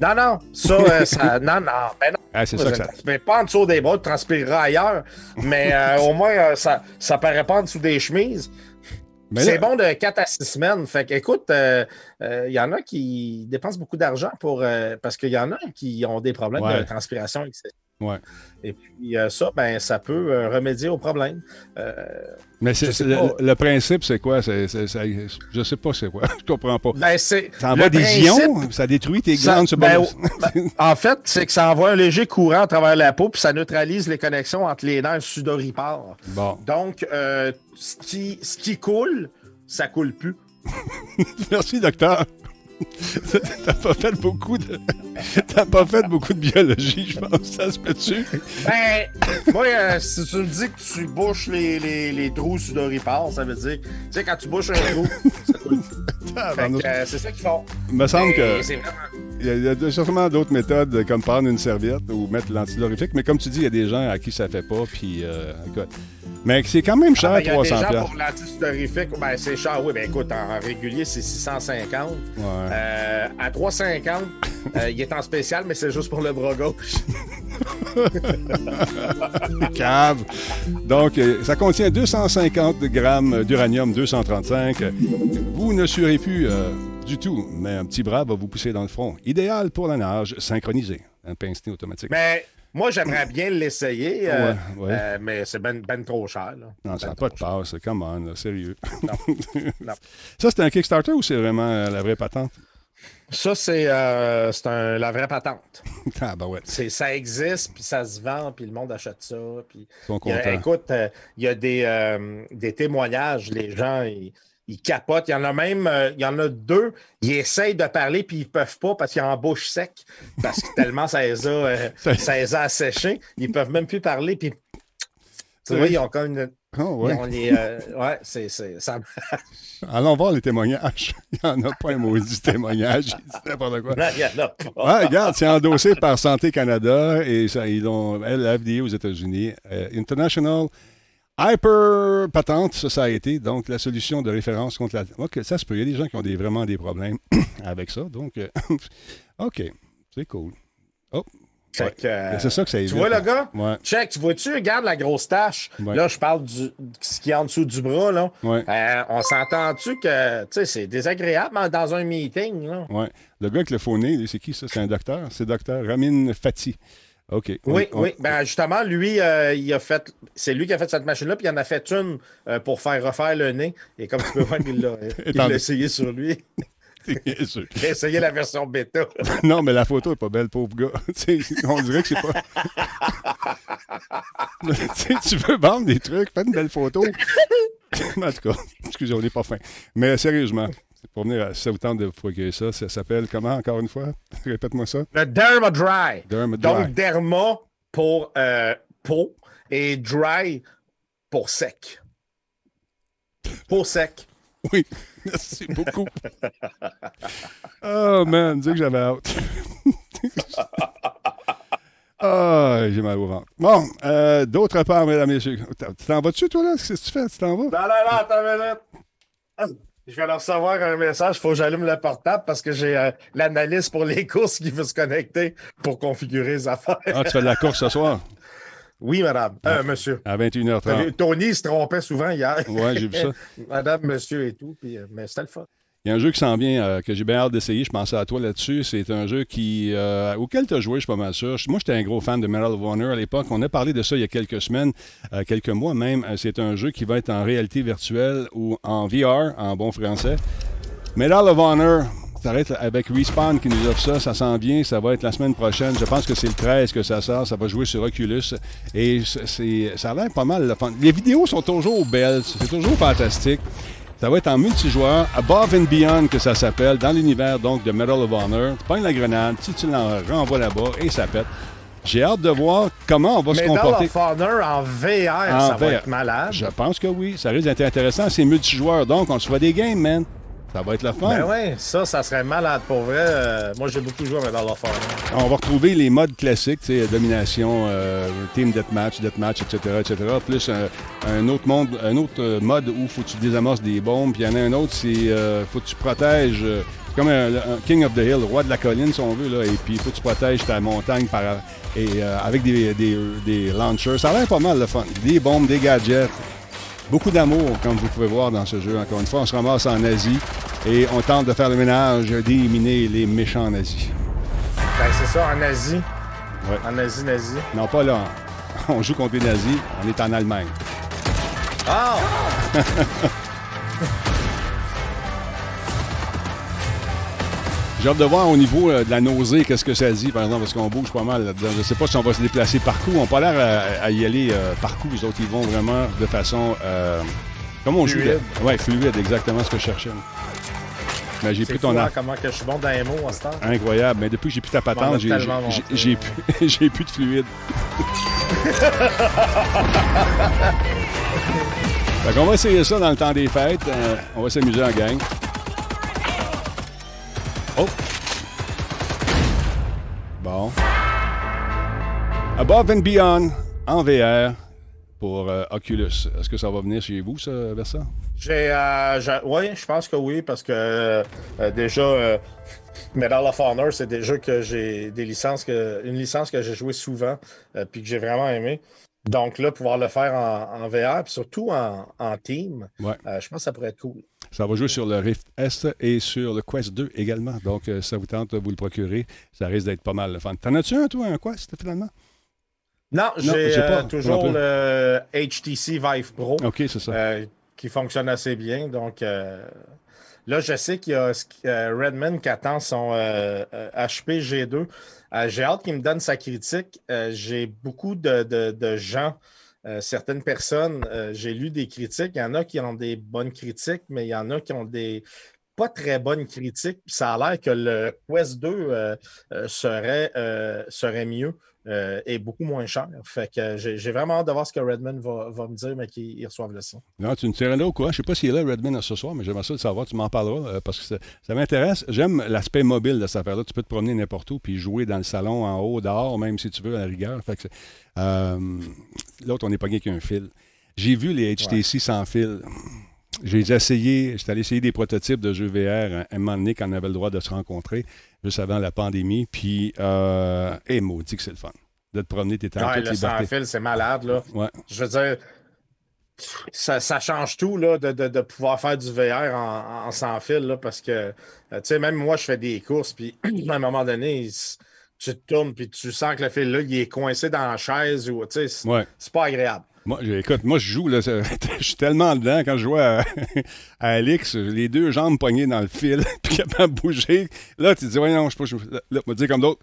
Non, non. Ça, euh, ça non, non. Ben non. Ah, c'est ça que ça. Mais pas en dessous des bras, tu transpireras ailleurs. Mais euh, au moins, ça, ça paraît pas en dessous des chemises. C'est bon de 4 à 6 semaines. Fait que, écoute, il euh, euh, y en a qui dépensent beaucoup d'argent pour euh, parce qu'il y en a qui ont des problèmes de transpiration Ouais. Et puis ça, ben, ça peut remédier au problème. Mais le, principe, c'est quoi? Je je sais pas c'est quoi. je comprends pas. Ben, ça envoie des ions, ça détruit tes glandes. Ben, ben, en fait, c'est que ça envoie un léger courant à travers la peau, puis ça neutralise les connexions entre les nerfs sudoripares. Bon. Donc, ce, qui, ce qui coule, ça coule plus. Merci, docteur. T'as pas fait beaucoup de. T'as pas fait beaucoup de biologie, je pense. Ça se peut-tu? Ben, moi, euh, si tu me dis que tu bouches les, les, les trous sudoripares, ça veut dire. Tu sais, quand tu bouches un trou, ça coule. Euh, c'est ça qu'ils font. Il me semble que. Il y, a, sûrement d'autres méthodes, comme prendre une serviette ou mettre l'antidorifique, mais comme tu dis, il y a des gens à qui ça fait pas, puis euh, écoute. Mais c'est quand même cher, ah, ben, 300 Il y a pour l'antidorifique, ben, c'est cher, oui, ben écoute, en régulier, c'est 650. Ouais. Euh, à 350, euh, il est en spécial, mais c'est juste pour le bras gauche. Cave. Donc, ça contient 250 grammes d'uranium 235. Vous ne serez plus du tout, mais un petit bras va vous pousser dans le front. Idéal pour la nage synchronisé. Un pince automatique. Mais moi, j'aimerais bien l'essayer, euh, euh, mais c'est ben, ben, trop cher. Non, ça n'a pas de passe. Come on, sérieux. Non. Ça, c'est un Kickstarter ou c'est vraiment euh, la vraie patente? Ça, c'est la vraie patente. ah, ben ouais. Ça existe, puis ça se vend, puis le monde achète ça. Puis, Ils sont contents. écoute, il y a des, des témoignages. Les gens, ils, ils capotent. Il y en a même, euh, il y en a deux, ils essayent de parler puis ils peuvent pas parce qu'ils ont en bouche sec, parce que tellement ça les a, euh, ça les a asséchés. Ils peuvent même plus parler. Puis, tu vois, ils ont comme une. Oh, ouais. Euh, ouais, c'est, ça Allons voir les témoignages. Il n'y en a pas un maudit témoignage. n'importe quoi. il n'y en a pas. Ouais, regarde, c'est endossé par Santé Canada et ça, ils ont, aux États-Unis. International Hyper Patente Society, donc la solution de référence contre la. OK, ça se peut. Il y a des gens qui ont des, vraiment des problèmes avec ça. Donc, euh, OK, c'est cool. Oh, c'est ça que ça Tu vois le gars? Check, tu vois-tu? Regarde la grosse tache. Là, je parle du ce qui est en dessous du bras. Là. Euh, on s'entend-tu que c'est désagréable dans un meeting? Là? Le gars avec le faux nez, c'est qui ça? C'est un docteur? C'est docteur Ramin Fati. OK. Oui, oui. Ben, justement, lui, euh, il a fait. C'est lui qui a fait cette machine-là, puis il en a fait une euh, pour faire refaire le nez. Et comme tu peux voir, il l'a essayé sur lui. J'ai essayé la version bêta. non, mais la photo est pas belle, pauvre gars. on dirait que c'est pas. tu veux vendre des trucs, fais une belle photo. en tout cas, excusez, on n'est pas fin. Mais sérieusement, pour venir à ça vous tente de procurer ça, ça s'appelle comment encore une fois? Répète-moi ça. Le Derma Dry. Donc, Derma pour euh, peau et Dry pour sec. Peau sec. Oui, merci beaucoup. oh man, dis que j'avais hâte. Ah, j'ai mal au ventre. Bon, euh, d'autre part, mesdames et messieurs. Tu t'en vas-tu, toi, là? Qu'est-ce que tu fais? Tu t'en vas? Non, non, non, attends une minute. Je vais leur recevoir un message. Il faut que j'allume le portable parce que j'ai euh, l'analyse pour les courses qui veut se connecter pour configurer les affaires. Ah, tu fais de la course ce soir? Oui, madame. Euh, monsieur. À 21h30. Tony se trompait souvent hier. Oui, j'ai vu ça. madame, monsieur et tout. Puis, euh, mais c'était le fun. Il y a un jeu qui s'en vient euh, que j'ai bien hâte d'essayer. Je pensais à toi là-dessus. C'est un jeu qui auquel tu as joué, je suis pas mal sûr. Moi, j'étais un gros fan de Medal of Honor à l'époque. On a parlé de ça il y a quelques semaines, quelques mois même. C'est un jeu qui va être en réalité virtuelle ou en VR, en bon français. Medal of Honor, être avec Respawn qui nous offre ça. Ça s'en vient. Ça va être la semaine prochaine. Je pense que c'est le 13 que ça sort. Ça va jouer sur Oculus. Et c'est, ça a l'air pas mal. Les vidéos sont toujours belles. C'est toujours fantastique. Ça va être en multijoueur, Above and Beyond que ça s'appelle, dans l'univers donc de Medal of Honor. Tu pognes la grenade, tu, tu l'en renvoies là-bas et ça pète. J'ai hâte de voir comment on va se comporter. Medal of Honor en VR, ça va être malade. Je pense que oui. Ça risque d'être intéressant. C'est multijoueur, donc on se voit des games, man. Ça va être la fin. Ben ouais, ça, ça serait malade pour vrai. Euh, moi, j'ai beaucoup joué à Medal of On va retrouver les modes classiques, tu sais, domination, euh, team deathmatch, deathmatch, etc., etc. Plus un, autre monde, un autre euh, mode où faut que tu désamorces des bombes. Puis il y en a un autre, c'est faut que tu protèges. comme un, King of the Hill, roi de la colline, si on veut, là. Et puis il faut que tu protèges ta montagne par, et, avec des, des, des launchers. Ça a l'air pas mal le fun. Des bombes, des gadgets. Beaucoup d'amour, comme vous pouvez voir dans ce jeu. Encore une fois, on se ramasse en Asie et on tente de faire le ménage, d'éliminer les méchants nazis. Ben, c'est ça, en Asie. En Asie, nazi. Non, pas là. On joue contre les nazis, on est en Allemagne. Ah! J'ai hâte de voir au niveau euh, de la nausée, qu'est-ce que ça dit, par exemple, parce qu'on bouge pas mal là-dedans. Je sais pas si on va se déplacer partout. On n'a pas l'air à, y aller euh, partout. Les autres, ils vont vraiment de façon. Euh, comment on fluide. joue Ouais, fluide, exactement ce que je cherchais. Mais j'ai plus ton hein, comment que je suis bon dans les mots à ce temps? Incroyable. Mais depuis que j'ai plus ta patente, j'ai, j'ai, plus, j'ai plus de fluide. fait qu'on va essayer ça dans le temps des fêtes. on va s'amuser en gang. Oh! Bon. Above and Beyond en VR pour euh, Oculus. Est-ce que ça va venir chez vous, ça, Versa? J'ai, euh, oui, je pense que oui, parce que euh, déjà, Medal of Honor, c'est des jeux que j'ai des licences que une licence que j'ai joué souvent, puis que j'ai vraiment aimé. Donc là, pouvoir le faire en, VR, puis surtout en, team, je pense que ça pourrait être cool. Ça va jouer sur le Rift S et sur le Quest 2 également. Donc, euh, ça vous tente de vous le procurer. Ça risque d'être pas mal le fun. T'en as-tu un, toi, un Quest, finalement? Non, j'ai euh, toujours le HTC Vive Pro. OK, c'est ça. Euh, qui fonctionne assez bien. Donc, là, je sais qu'il y a Redman qui attend son HP G2. j'ai hâte qu'il me donne sa critique. j'ai beaucoup de gens euh, certaines personnes, euh, j'ai lu des critiques, il y en a qui ont des bonnes critiques, mais il y en a qui ont des pas très bonnes critiques. ça a l'air que le Quest 2 euh, serait, serait mieux et beaucoup moins cher. Fait que j'ai vraiment hâte de voir ce que Redmond va, me dire, mais qu'il reçoive le sien. Non, tu ne sais rien au courant. Je ne sais pas s'il est là, Redmond, ce soir, mais j'aimerais ça le savoir. Tu m'en parleras parce que ça, m'intéresse. J'aime l'aspect mobile de cette affaire-là. Tu peux te promener n'importe où puis jouer dans le salon, en haut, dehors, même si tu veux, à la rigueur. Fait que L'autre, on n'est pas qu'un fil. J'ai vu les HTC sans fil. J'ai essayé, j'étais allé essayer des prototypes de jeux VR un moment donné quand on avait le droit de se rencontrer, juste avant la pandémie. Puis, euh, et maudit que c'est le fun. De te promener, t'es en ouais, le sans fil, c'est malade, là. Ouais. Je veux dire, ça, ça, change tout là, de, de, de, pouvoir faire du VR en, en sans fil là, parce que euh, tu sais, même moi, je fais des courses, puis à un moment donné, tu te tournes, puis tu sens que le fil là, il est coincé dans la chaise ou tu sais, ouais. c'est pas agréable. Moi, écoute, moi, je joue, là, je suis tellement dedans. Quand je joue à, à, Alix, les deux jambes poignées dans le fil, puis capable de bouger. Là, tu te dis, ouais, non, je peux. Là, me dire comme d'autres,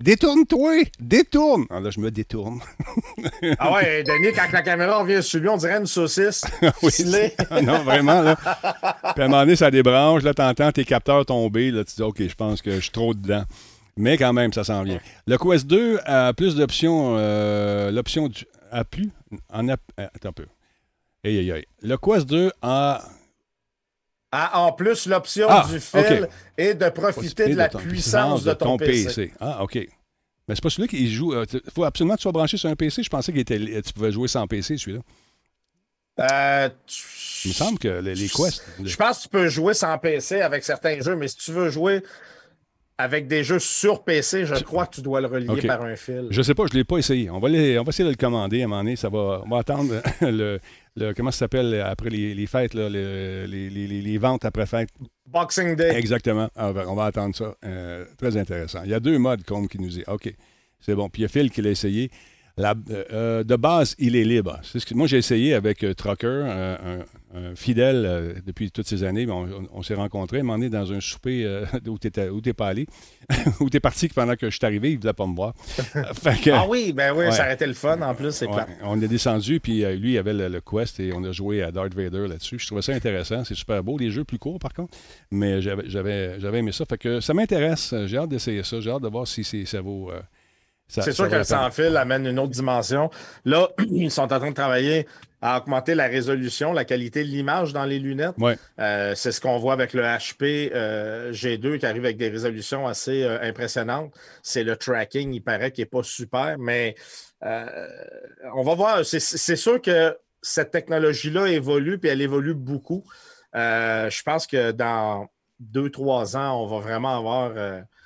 Détourne-toi! Détourne! Alors ah, là, je me détourne. ah ouais, Denis, quand la caméra revient sur lui, on dirait une saucisse. oui, ah non, vraiment, là. Puis à un moment donné, ça débranche. Là, t'entends tes capteurs tomber. Là, tu dis, OK, je pense que je suis trop dedans. Mais quand même, ça s'en vient. Le Quest 2 a plus d'options. Euh, L'option a plus. En a, attends un peu. Aïe, aïe, aïe. Le Quest 2 a en plus l'option ah, du fil et de profiter de la puissance de ton, PC. Ah, OK. Mais c'est pas celui qui joue. Il euh, faut absolument que tu sois branché sur un PC. Je pensais que tu pouvais jouer sans PC, celui-là. Euh, Il me semble que les, les quests. Je pense que tu peux jouer sans PC avec certains jeux, mais si tu veux jouer avec des jeux sur PC, je crois que tu dois le relier par un fil. Je sais pas, je ne l'ai pas essayé. On va, on va essayer de le commander à un moment donné. Ça va, on va attendre le, comment ça s'appelle après les, fêtes, là, les, les, ventes après fête. Boxing Day. Exactement. Ah, ben, on va attendre ça. Euh, très intéressant. Il y a deux modes comme qui nous dit OK, c'est bon. Puis il y a Phil qui l'a essayé. La, euh, de base, il est libre. ce que, moi, j'ai essayé avec euh, Trucker, un, fidèle depuis toutes ces années. On, s'est rencontrés, on est dans un souper où tu n'es pas allé, où tu es parti pendant que je suis arrivé, il ne voulait pas me voir. ah oui, ben oui, ça aurait été le fun en plus, c'est On est descendu, puis lui, il avait le, Quest et on a joué à Darth Vader là-dessus. Je trouvais ça intéressant. C'est super beau. Les jeux plus courts, par contre, mais j'avais aimé ça. Fait que ça m'intéresse. J'ai hâte d'essayer ça. J'ai hâte de voir si ça vaut. C'est sûr que le sans-fil amène une autre dimension. Là, ils sont en train de travailler à augmenter la résolution, la qualité de l'image dans les lunettes. Euh, c'est ce qu'on voit avec le HP euh, G2 qui arrive avec des résolutions assez euh, impressionnantes. C'est le tracking, il paraît, qui n'est pas super, mais on va voir. C'est sûr que cette technologie-là évolue, puis elle évolue beaucoup. je pense que dans deux, trois ans, on va vraiment avoir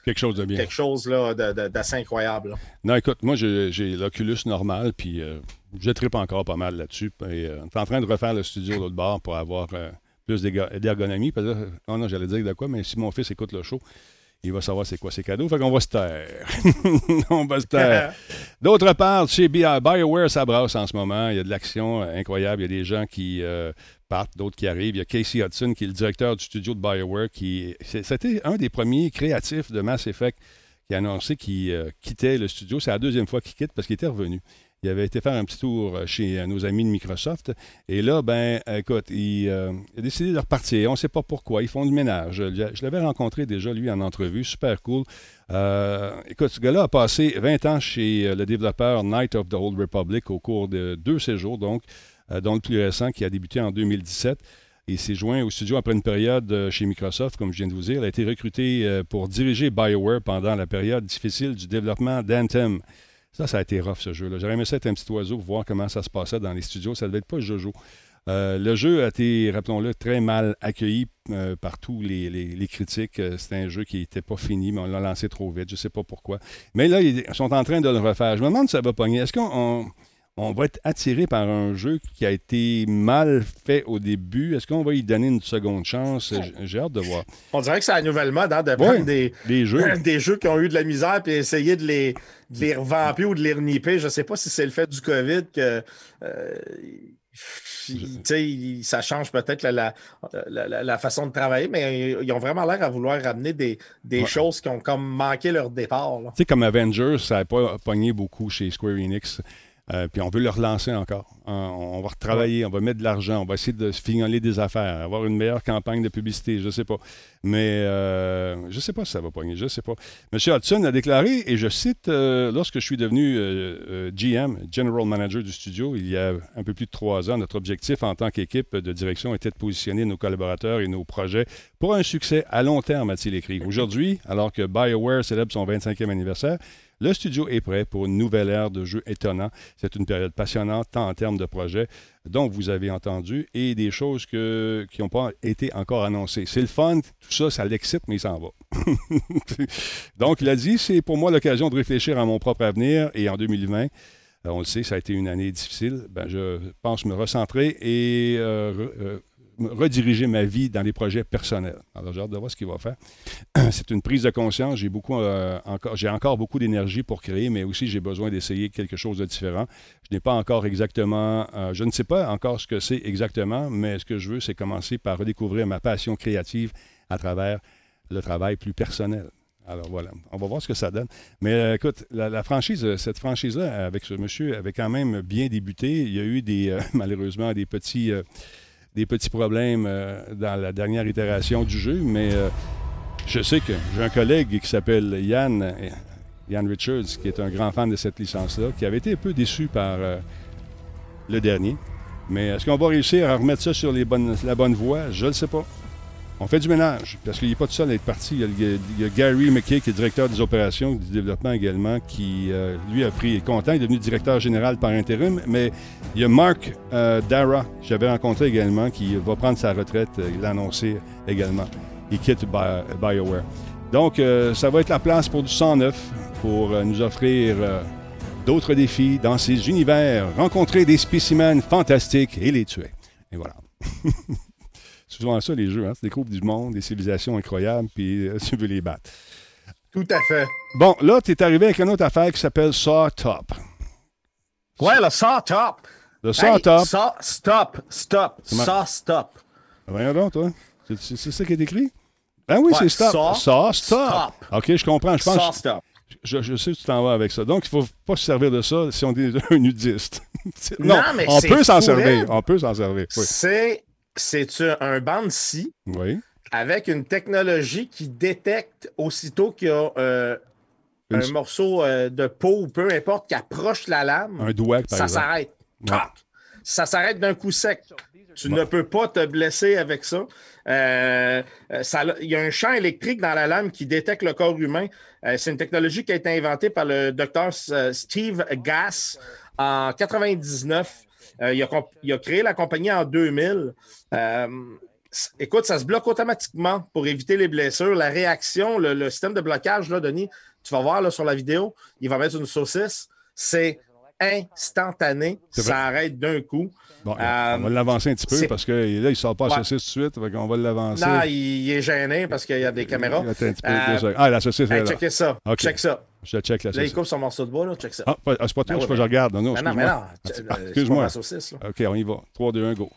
Quelque chose de bien. Quelque chose d'assez incroyable. Non, écoute, moi, j'ai l'Oculus normal, puis euh, je tripe encore pas mal là-dessus. Euh, on est en train de refaire le studio de l'autre bord pour avoir euh, plus d'ergonomie. Non, non, j'allais dire de quoi, mais si mon fils écoute le show, il va savoir c'est quoi ses cadeaux. Fait qu'on va se taire. on va se taire. D'autre part, chez BioWare, ça brasse en ce moment. Il y a de l'action incroyable. Il y a des gens qui partent, d'autres qui arrivent. Il y a Casey Hudson, qui est le directeur du studio de BioWare, qui c'était un des premiers créatifs de Mass Effect qui a annoncé qu'il euh, quittait le studio. C'est la deuxième fois qu'il quitte parce qu'il était revenu. Il avait été faire un petit tour euh, chez euh, nos amis de Microsoft. Et là, ben, écoute, il, a décidé de repartir. On ne sait pas pourquoi. Ils font du ménage. Je, l'avais rencontré déjà, lui, en entrevue. Super cool. écoute, ce gars-là a passé 20 ans chez le développeur Night of the Old Republic au cours de deux séjours, donc. Euh, dont le plus récent qui a débuté en 2017. Il s'est joint au studio après une période euh, chez Microsoft, comme je viens de vous dire. Il a été recruté euh, pour diriger BioWare pendant la période difficile du développement d'Anthem. Ça, ça a été rough, ce jeu-là. J'aurais aimé ça être un petit oiseau pour voir comment ça se passait dans les studios. Ça devait être pas Jojo. le jeu a été, rappelons-le, très mal accueilli par tous les, critiques. C'était un jeu qui n'était pas fini, mais on l'a lancé trop vite. Je ne sais pas pourquoi. Mais là, ils sont en train de le refaire. Je me demande si ça va pogner. Est-ce qu'on on va être attiré par un jeu qui a été mal fait au début. Est-ce qu'on va y donner une seconde chance? J'ai hâte de voir. On dirait que c'est la nouvelle mode hein, de prendre des, jeux. des jeux qui ont eu de la misère et essayer de les, les revamper ou de les reniper. Je ne sais pas si c'est le fait du COVID que. Euh, ça change peut-être la, la, façon de travailler, mais ils ont vraiment l'air à vouloir ramener des, choses qui ont comme manqué leur départ. Tu sais, comme Avengers, ça n'a pas pogné beaucoup chez Square Enix. Euh, puis on veut le relancer encore. Hein, on va retravailler, on va mettre de l'argent, on va essayer de fignoler des affaires, avoir une meilleure campagne de publicité, je ne sais pas. Mais euh, je ne sais pas si ça va pogner, je ne sais pas. M. Hudson a déclaré, et je cite, euh, lorsque je suis devenu GM, General Manager du studio, il y a un peu plus de trois ans, notre objectif en tant qu'équipe de direction était de positionner nos collaborateurs et nos projets pour un succès à long terme, a-t-il écrit. Aujourd'hui, alors que BioWare célèbre son 25e anniversaire, Le studio est prêt pour une nouvelle ère de jeu étonnant. C'est une période passionnante, tant en termes de projets dont vous avez entendu et des choses qui n'ont pas été encore annoncées. C'est le fun, tout ça, ça l'excite, mais il s'en va. Donc, il a dit, c'est pour moi l'occasion de réfléchir à mon propre avenir et en 2020, euh, on le sait, ça a été une année difficile. Ben, je pense me recentrer et euh, euh, rediriger ma vie dans les projets personnels. Alors, j'ai hâte de voir ce qu'il va faire. C'est une prise de conscience. J'ai beaucoup, euh, encore, j'ai encore beaucoup d'énergie pour créer, mais aussi j'ai besoin d'essayer quelque chose de différent. Je n'ai pas encore exactement, euh, je ne sais pas encore ce que c'est exactement, mais ce que je veux, c'est commencer par redécouvrir ma passion créative à travers le travail plus personnel. Alors voilà, on va voir ce que ça donne. Mais euh, écoute, la, franchise, cette franchise-là, avec ce monsieur, avait quand même bien débuté. Il y a eu des, malheureusement, des petits des petits problèmes euh, dans la dernière itération du jeu, mais euh, je sais que j'ai un collègue qui s'appelle Yann, Yann Richards, qui est un grand fan de cette licence-là, qui avait été un peu déçu par euh, le dernier. Mais est-ce qu'on va réussir à remettre ça sur la bonne voie? Je ne le sais pas. On fait du ménage, parce qu'il n'est pas tout seul à être parti. Il y, a, Gary McKay, qui est directeur des opérations du développement également, qui, euh, lui, a pris, est content, il est devenu directeur général par intérim. Mais il y a Mark euh, Dara, que j'avais rencontré également, qui va prendre sa retraite. Euh, il l'a annoncé également. Il quitte BioWare. Donc, ça va être la place pour du 109, pour nous offrir d'autres défis dans ces univers, rencontrer des spécimens fantastiques et les tuer. Et voilà. C'est souvent ça, les jeux. Hein? Tu découvres du monde, des civilisations incroyables, puis euh, tu veux les battre. Tout à fait. Bon, là, tu es arrivé avec une autre affaire qui s'appelle Saw Top. Ouais, le Saw Top. Le Saw Top. Saw Stop. Stop. Saw Stop. Voyons donc, toi. C'est ça qui est écrit? Ah oui, c'est stop. Saw, stop. OK, je comprends. Je pense. Saw stop. Je, sais que tu t'en vas avec ça. Donc, il ne faut pas se servir de ça si on est un nudiste. non, non mais on peut s'en servir. On peut s'en servir. Oui. C'est c'est un band ci avec une technologie qui détecte aussitôt qu'il y a euh, un morceau euh, de peau ou peu importe qui approche la lame. Un doigt, par Ça s'arrête. Ça s'arrête d'un coup sec. Tu ne peux pas te blesser avec ça. Euh, il y a un champ électrique dans la lame qui détecte le corps humain. c'est une technologie qui a été inventée par le docteur Steve Gass en 99. Euh, il, a, créé la compagnie en 2000. Euh, écoute, ça se bloque automatiquement pour éviter les blessures. La réaction, le, système de blocage, là, Denis, tu vas voir là, sur la vidéo, il va mettre une saucisse. C'est instantané. Ça arrête d'un coup. Bon, on va euh, l'avancer un petit peu parce que là, il ne sort pas la saucisse tout de suite. On va l'avancer. Non, il, est gêné parce qu'il y a des caméras. ah, la saucisse là. Checkez ça. Check ça. Je check la saucisse. Là, il coupe son morceau de bois, là. Check ça. Ah, c'est pas toi, ben je, je regarde. Non, non, mais non, non. Excuse-moi. saucisse, OK, on y va. 3, 2, 1, go.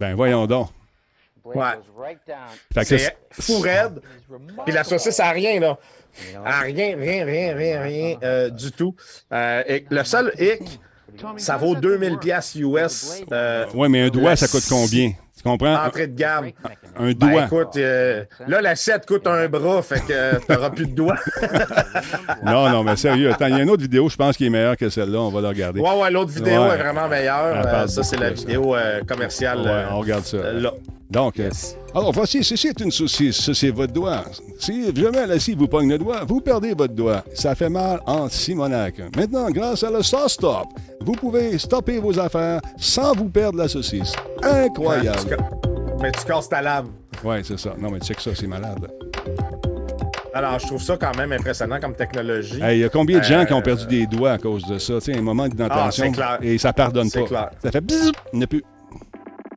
Ben, voyons donc. Ouais. C'est fou raide. Puis la saucisse a rien, là. A rien, rien, rien, rien, rien euh, du tout. Euh, et le seul hic, ça vaut 2000 pièces US. Euh, oui, mais un doigt, ça coûte combien? Tu comprends? Entrée de gamme. Un ben, doigt. écoute, euh, là, l'assiette coûte un bras, fait que euh, tu n'auras plus de doigts. non, non, mais sérieux. Attends, il y a une autre vidéo, je pense, qui est meilleure que celle-là. On va la regarder. Ouais, ouais, l'autre vidéo est vraiment meilleure. ça, c'est la vidéo commerciale. Ouais, on regarde ça. là. Donc, alors voici, ceci est une saucisse, ceci est votre doigt. Si jamais la scie vous pogne le doigt, vous perdez votre doigt. Ça fait mal en Simonac. Maintenant, grâce à le Sauce Stop, vous pouvez stopper vos affaires sans vous perdre la saucisse. Incroyable. Mais tu casses ta lame. Oui, c'est ça. Non, mais tu sais que ça, c'est malade. Alors, je trouve ça quand même impressionnant comme technologie. Il y a combien de gens qui ont perdu des doigts à cause de ça? Tu sais, un moment d'intention ah, et ça pardonne pas. Clair. Ça fait bzzz, il n'y a plus.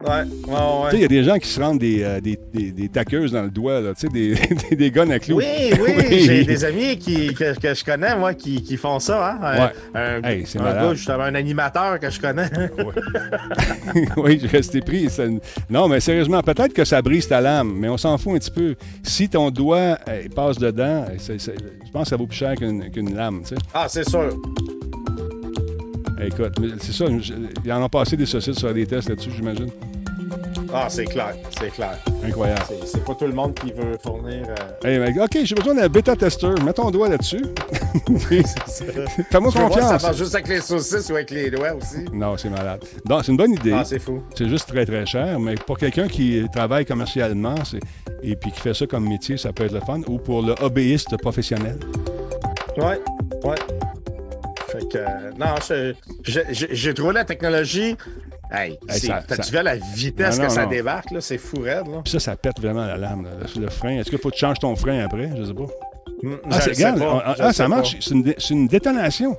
Ouais, ouais, ouais. il y a des gens qui se rendent des, euh, des, des, des taqueuses dans le doigt, là, des, des, des guns à clous. Oui, oui, j'ai des amis qui, que, que, je connais, moi, qui, qui font ça. Hein? Ouais. Un, hey, un, gars, justement, un animateur que je connais. oui, je restais pris. Ça... Non, mais sérieusement, peut-être que ça brise ta lame, mais on s'en fout un petit peu. Si ton doigt passe dedans, je pense que ça vaut plus cher qu'une qu lame. sais. Ah, c'est sûr. Écoute, c'est ça, il en a passé des saucisses sur des tests là-dessus, j'imagine. Ah, c'est clair, c'est clair. Incroyable. C'est pas tout le monde qui veut fournir. Euh... OK, j'ai besoin d'un bêta-testeur. Mets ton doigt là-dessus. Fais-moi confiance. ça marche juste avec les saucisses ou avec les doigts aussi. Non, c'est malade. Donc, c'est une bonne idée. Ah, c'est fou. C'est juste très, très cher, mais pour quelqu'un qui travaille commercialement et puis qui fait ça comme métier, ça peut être le fun. Ou pour le hobbyiste professionnel. Ouais, ouais. Fait que, euh, non, j'ai trouvé la technologie. Hey, tu vu la vitesse que ça débarque, là? C'est fou raide, là. Puis ça, ça pète vraiment la lame, le frein. Est-ce qu'il faut que tu changes ton frein après? Je sais pas. Mm, ah, c'est, ah, ça marche. C'est une, une, détonation.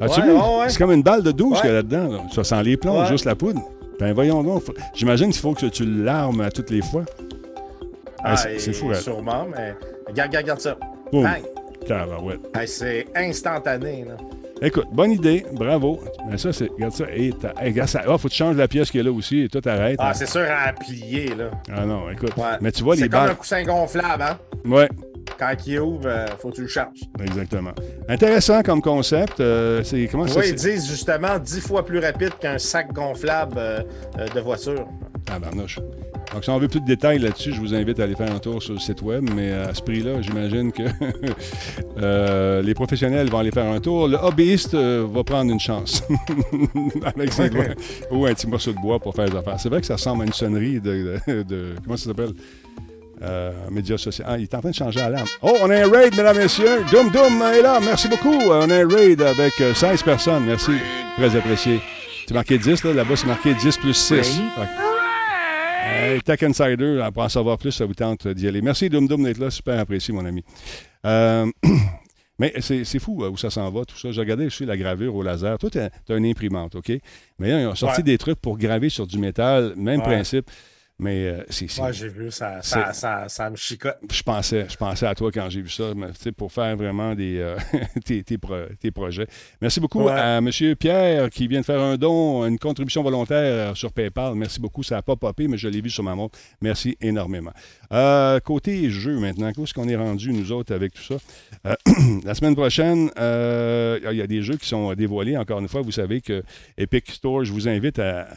As-tu vu? C'est comme une balle de douche qu'il y a là-dedans. Ça sent les plombs, juste la poudre. Ben voyons donc. J'imagine qu'il faut que tu l'armes à toutes les fois. Ah, c'est fou, Sûrement, mais regarde, regarde, regarde ça. Bang! c'est instantané, là. Écoute, bonne idée, bravo. Mais ça, c'est. Regarde ça. Et regarde ça. Ah, faut que tu changes la pièce qui est là aussi et tout arrête. Ah, c'est sûr à plier, là. Ah non, écoute. Mais tu vois les. C'est comme un coussin gonflable, hein? Ouais. Quand il ouvre, euh, faut que tu le charges. Exactement. Intéressant comme concept. Euh, c'est comment ça? Oui, ils disent justement 10 fois plus rapide qu'un sac gonflable euh, de voiture. Ah, barnouche. Donc, si on veut plus de détails là-dessus, je vous invite à aller faire un tour sur le site web. Mais à ce prix-là, j'imagine que euh, les professionnels vont aller faire un tour. Le hobbyiste euh, va prendre une chance avec ses doigts ou un petit morceau de bois pour faire les affaires. C'est vrai que ça ressemble à une sonnerie de. comment ça s'appelle? Euh, médias sociaux. Ah, il est en train de changer à l'âme. Oh, on a un raid, mesdames, et messieurs. Doom Doom est là. Merci beaucoup. On a un raid avec 16 personnes. Merci. Très apprécié. Tu marqué 10, là? Là-bas, c'est marqué 10 plus 6. Hey, Tech Insider, pour en savoir plus, ça vous tente d'y aller. Merci, Dum Dum, d'être là. Super apprécié, mon ami. Euh, mais c'est fou euh, où ça s'en va, tout ça. J'ai regardé aussi la gravure au laser. Toi, tu as, une imprimante, OK? Mais là, ils ont sorti des trucs pour graver sur du métal, même principe. Mais euh, c'est. Ouais, j'ai vu, ça, ça, ça, ça, me chicote. Je pensais, je pensais à toi quand j'ai vu ça, pour faire vraiment des, euh, tes, tes, projets. Merci beaucoup à M. Pierre qui vient de faire un don, une contribution volontaire sur PayPal. Merci beaucoup. Ça n'a pas popé, mais je l'ai vu sur ma montre. Merci énormément. Euh, côté jeu maintenant, où est-ce qu'on est rendu, nous autres, avec tout ça? la semaine prochaine, il y a des jeux qui sont dévoilés. Encore une fois, vous savez que Epic Store, je vous invite à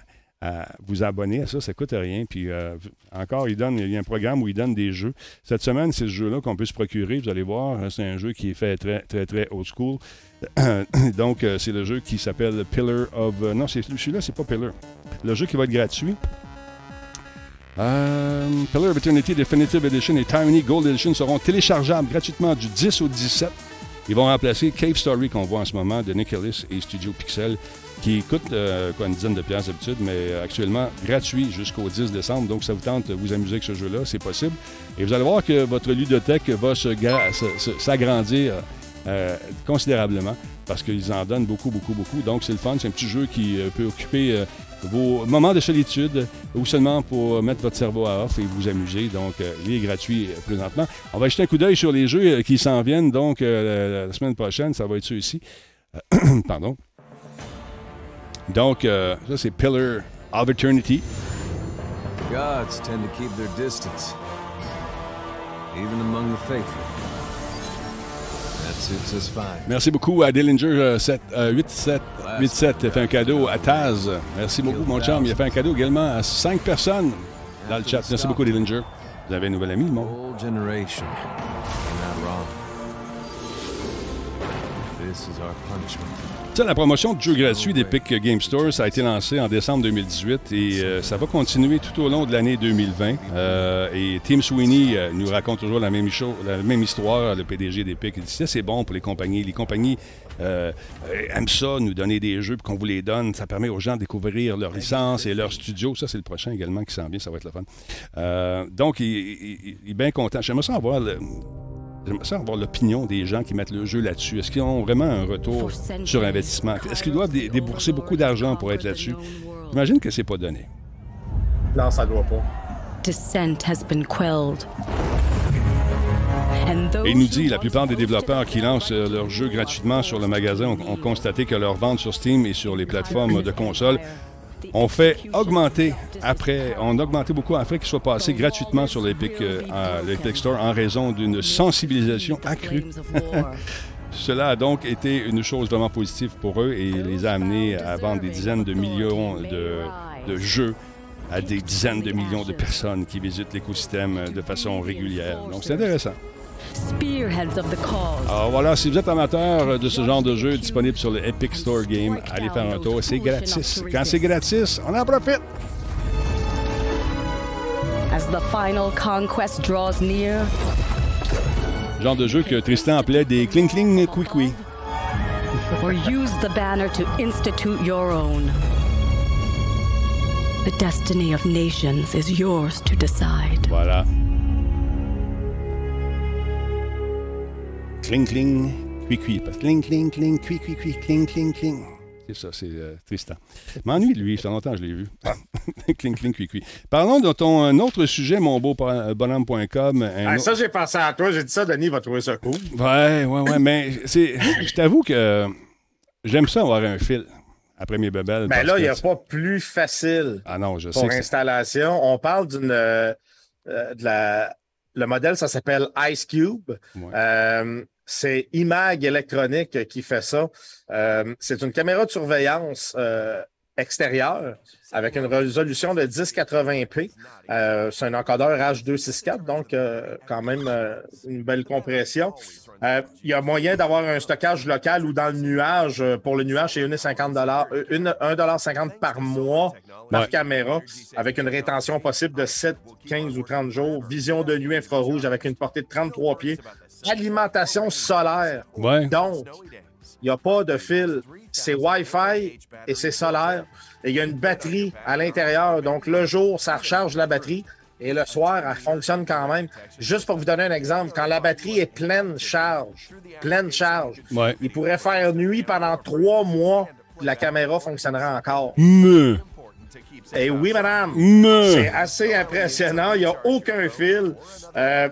vous abonner à ça, ça ne coûte rien. Puis euh, encore, il, donne, y a un programme où il donne des jeux. Cette semaine, c'est ce jeu-là qu'on peut se procurer. Vous allez voir, hein, c'est un jeu qui est fait très, très, très old school. Donc, euh, c'est le jeu qui s'appelle Pillar of. Euh, non, celui-là, c'est pas Pillar. Le jeu qui va être gratuit. Pillar of Eternity Definitive Edition et Tiny Gold Edition seront téléchargeables gratuitement du 10 au 17. Ils vont remplacer Cave Story qu'on voit en ce moment de Nicholas et Studio Pixel qui coûte euh, quoi, une dizaine de piastres d'habitude, mais actuellement gratuit jusqu'au 10 décembre. Donc, ça vous tente de vous amuser avec ce jeu-là, c'est possible. Et vous allez voir que votre ludothèque va s'agrandir euh, considérablement parce qu'ils en donnent beaucoup, beaucoup, beaucoup. Donc, c'est le fun. C'est un petit jeu qui euh, peut occuper vos moments de solitude ou seulement pour mettre votre cerveau à off et vous amuser. Donc, il est gratuit présentement. On va jeter un coup d'œil sur les jeux qui s'en viennent. Donc, la, semaine prochaine, ça va être ceux-ci. Pardon. Donc, euh, ça, c'est Pillar of Eternity. The gods tend to keep their distance, even among the faithful. That suits us fine. Merci beaucoup à Dillinger 7, euh, 87, 87. Il a fait un cadeau à Taz. Merci beaucoup, mon chum. Il a fait un cadeau également à 5 personnes dans le chat. Merci beaucoup, Dillinger. Vous avez un nouvel ami, le monde. This is our punishment la promotion de jeux gratuits d'Epic Game Store, ça a été lancé en décembre 2018 et euh, ça va continuer tout au long de l'année 2020. Euh, et Tim Sweeney euh, nous raconte toujours la même, la même histoire, le PDG d'Epic. Il dit c'est bon pour les compagnies. Les compagnies aiment ça, nous donner des jeux qu'on vous les donne. Ça permet aux gens de découvrir leur licence et leur studio. Ça, c'est le prochain également qui s'en vient. Ça va être le fun. donc, il, est bien content. J'aimerais ça avoir le J'aimerais ça avoir l'opinion des gens qui mettent le jeu là-dessus. Est-ce qu'ils ont vraiment un retour sur investissement? Est-ce qu'ils doivent débourser beaucoup d'argent pour être là-dessus? J'imagine que c'est pas donné. Non, ça doit pas. Et il nous dit, la plupart des développeurs qui lancent euh, leurs jeux gratuitement sur le magasin ont, ont constaté que leurs ventes sur Steam et sur les plateformes de consoles on fait augmenter après, on a augmenté beaucoup après qu'ils soient passés gratuitement sur l'Epic, euh, Store en raison d'une sensibilisation accrue. Cela a donc été une chose vraiment positive pour eux et les a amenés à vendre des dizaines de millions de, jeux à des dizaines de millions de personnes qui visitent l'écosystème de façon régulière. Donc, c'est intéressant. Alors voilà, si vous êtes amateur de ce genre de jeu disponible sur le Epic Store Game, allez faire un tour. C'est gratis. Quand c'est gratis, on en profite. As the final conquest draws near, genre de jeu que Tristan appelait des cling cling quick Or use the banner to institute your own. The destiny of nations is yours to decide. Voilà. Cling cling, cui cui. Cling cling cling, cui cui cui, cling cling cling. C'est ça, c'est euh, Tristan. M'ennuie de lui, ça longtemps je l'ai vu. cling cling cui cui. Parlons de ton un autre sujet, mon beau bonhomme.com. Ah, ça, j'ai pensé à toi. J'ai dit ça, Denis va trouver ça cool. Ouais, ouais, ouais. mais c'est, je t'avoue que j'aime ça avoir un fil après mes bebelles. Ben là, il n'y a pas plus facile ah non, je pour installation. On parle d'une. Euh, de la, le modèle, ça s'appelle Ice Cube. Euh, c'est IMAG électronique qui fait ça. Euh, c'est une caméra de surveillance euh, extérieure avec une résolution de 1080p. Euh, c'est un encodeur H264, donc quand même une belle compression. Il y a moyen d'avoir un stockage local ou dans le nuage. Pour le nuage, c'est 1,50 par mois par caméra, avec une rétention possible de 7, 15 ou 30 jours. Vision de nuit infrarouge avec une portée de 33 pieds alimentation solaire. Donc, il n'y a pas de fil. C'est Wi-Fi et c'est solaire. Et il y a une batterie à l'intérieur. Donc, le jour, ça recharge la batterie. Et le soir, elle fonctionne quand même. Juste pour vous donner un exemple, quand la batterie est pleine charge, pleine charge, il pourrait faire nuit pendant trois mois, la caméra fonctionnerait encore. Eh oui, madame. C'est assez impressionnant. Il n'y a aucun fil. Euh,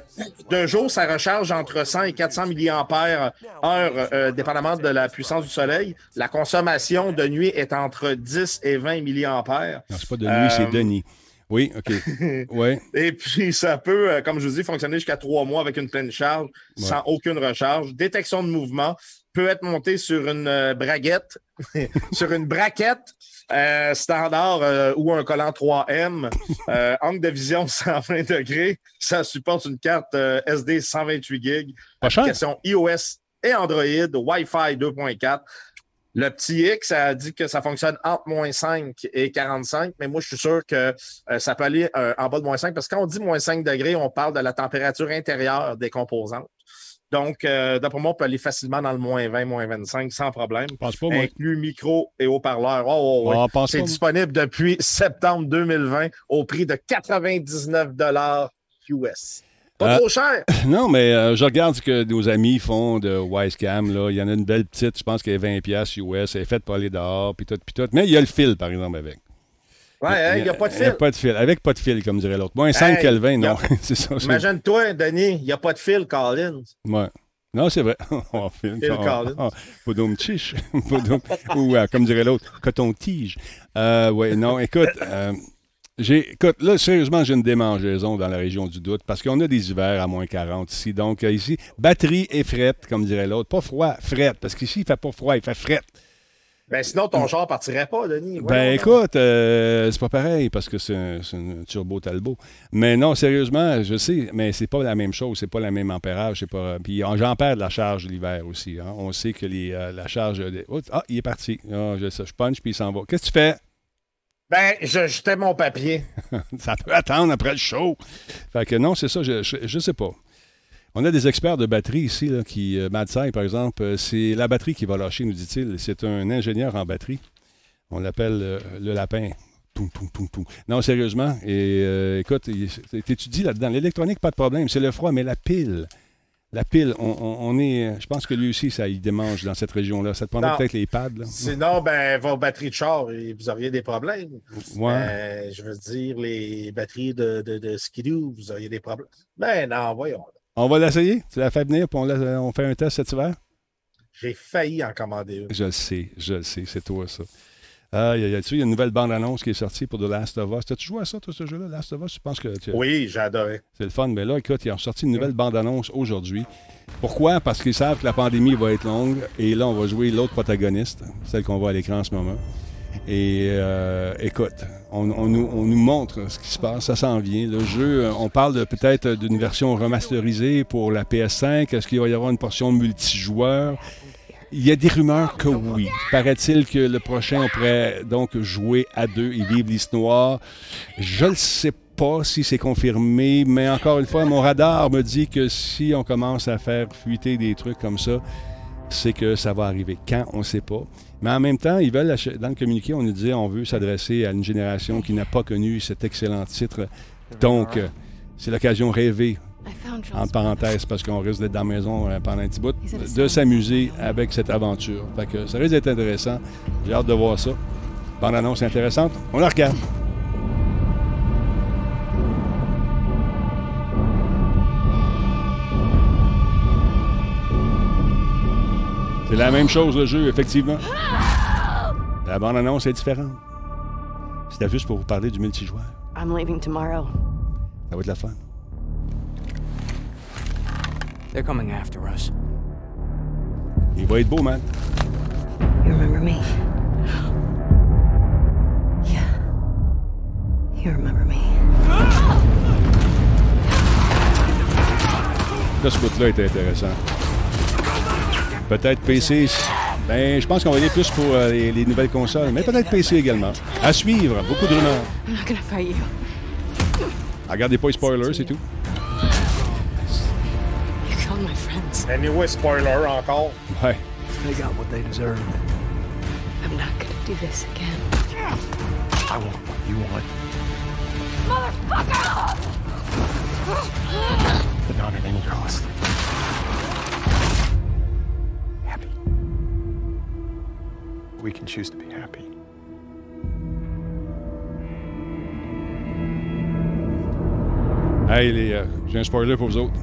de jour, ça recharge entre 100 et 400 mAh, heure, euh, dépendamment de la puissance du soleil. La consommation de nuit est entre 10 et 20 mAh. Non, c'est pas de nuit, c'est de euh, nuit. Oui, OK. Ouais. Et puis, ça peut, euh, comme je vous dis, fonctionner jusqu'à trois mois avec une pleine charge, sans aucune recharge. Détection de mouvement peut être monté sur une braguette, sur une braquette euh, standard euh, ou un collant 3M, euh, angle de vision 120 degrés. Ça supporte une carte SD 128 GB, application iOS et Android, Wi-Fi 2.4. Le petit X a dit que ça fonctionne entre moins 5 et 45, mais moi, je suis sûr que ça peut aller en bas de moins 5 parce que quand on dit moins 5 degrés, on parle de la température intérieure des composantes. Donc, euh, d'après moi, on peut aller facilement dans le moins 20, moins 25 sans problème. Pense pas, Inclus micro et haut-parleur. Oh, oh, ah, C'est disponible depuis septembre 2020 au prix de 99 US. Pas euh, trop cher. Non, mais euh, je regarde ce que nos amis font de Wisecam. Là. Il y en a une belle petite, je pense qu'elle est 20$ US. Elle est faite pour aller dehors, puis tout, puis tout. Mais il y a le fil, par exemple, avec. Ouais, il n'y a, pas de fil. Il n'y a pas de fil. Avec pas de fil, comme dirait l'autre. Moins 5 Kelvin, non. Imagine-toi, Denis, il n'y a pas de fil, Collins. Ouais. Non, c'est vrai. on Phil Collins. Poudum chiche. Ou, euh, comme dirait l'autre, coton-tige. Euh, oui, non, écoute. Euh, j'ai, écoute, là, sérieusement, j'ai une démangeaison dans la région du doute parce qu'on a des hivers à moins 40 ici. Donc, euh, ici, batterie et frette, comme dirait l'autre. Pas froid, frette. Parce qu'ici, il ne fait pas froid, il fait frette. Ben sinon, ton char partirait pas, Denis. ben écoute, euh, c'est pas pareil parce que c'est un, turbo Talbot. Mais non, sérieusement, je sais, mais c'est pas la même chose, c'est pas le même ampérage. C'est pas... Puis j'en perds de la charge l'hiver aussi. Hein. On sait que les, euh, la charge. Ah, il est parti. Ah, je, je punch puis il s'en va. Qu'est-ce que tu fais? Ben, je jetais mon papier. ça peut attendre après le show. Fait que non, c'est ça, je, je, je sais pas. On a des experts de batterie ici, là, qui, euh, Madsai, par exemple, euh, c'est la batterie qui va lâcher, nous dit-il. C'est un ingénieur en batterie. On l'appelle euh, le lapin. Non, sérieusement. Et écoute, t'étudies là-dedans. L'électronique, pas de problème. C'est le froid, mais la pile. La pile, on, est. Je pense que lui aussi, ça, il démange dans cette région-là. Ça te prendrait peut-être les pads. Là. Sinon, ben, vos batteries de char, vous auriez des problèmes. Ouais. je veux dire, les batteries de, de, de skidoo, vous auriez des problèmes. Ben non, voyons. On va l'essayer. Tu l'as fait venir, puis on, fait un test cet hiver? J'ai failli en commander une. Je le sais, je le sais. C'est toi, ça. Ah, il y, a, une nouvelle bande-annonce qui est sortie pour The Last of Us. T'as-tu joué à ça, toi, ce jeu-là, Last of Us? Je pense que tu... Oui, j'ai adoré. C'est le fun, mais là, écoute, ils ont sorti une nouvelle bande-annonce aujourd'hui. Pourquoi? Parce qu'ils savent que la pandémie va être longue et là, on va jouer l'autre protagoniste, celle qu'on voit à l'écran en ce moment. Et euh, écoute, on, nous, montre ce qui se passe, ça s'en vient. Le jeu, on parle peut-être d'une version remasterisée pour la PS5. Est-ce qu'il va y avoir une portion multijoueur? Il y a des rumeurs que oui. Paraît-il que le prochain, on pourrait donc jouer à deux et vivre l'histoire. Je ne sais pas si c'est confirmé, mais encore une fois, mon radar me dit que si on commence à faire fuiter des trucs comme ça, c'est que ça va arriver. Quand, on ne sait pas. Mais en même temps, ils veulent, dans le communiqué, on nous dit on veut s'adresser à une génération qui n'a pas connu cet excellent titre. Donc, c'est l'occasion rêvée en parenthèse, parce qu'on risque d'être dans la maison euh, pendant un petit bout, de s'amuser avec cette aventure. Fait que ça risque d'être intéressant. J'ai hâte de voir ça. Bande annonce intéressante. On la regarde. C'est la même chose, le jeu, effectivement. La bande-annonce est différente. C'était juste pour vous parler du multijoueur. Ça va être la fun. They're coming after us. Il va être beau, man. You remember me? Yeah. You remember me. Là, ce bout-là est intéressant. Peut-être PC. Ben, je pense qu'on va aller plus pour euh, les, les, nouvelles consoles, mais peut-être PC également. À suivre, beaucoup de rumeurs. Regardez pas les spoilers, c'est tout. Anyway, spoiler encore. Ouais. They got what they deserve. I'm not gonna do this again. I want what you want. Motherfucker! But not at any cost. We can choose to be happy. Hey, les, euh, j'ai un spoiler pour vous autres.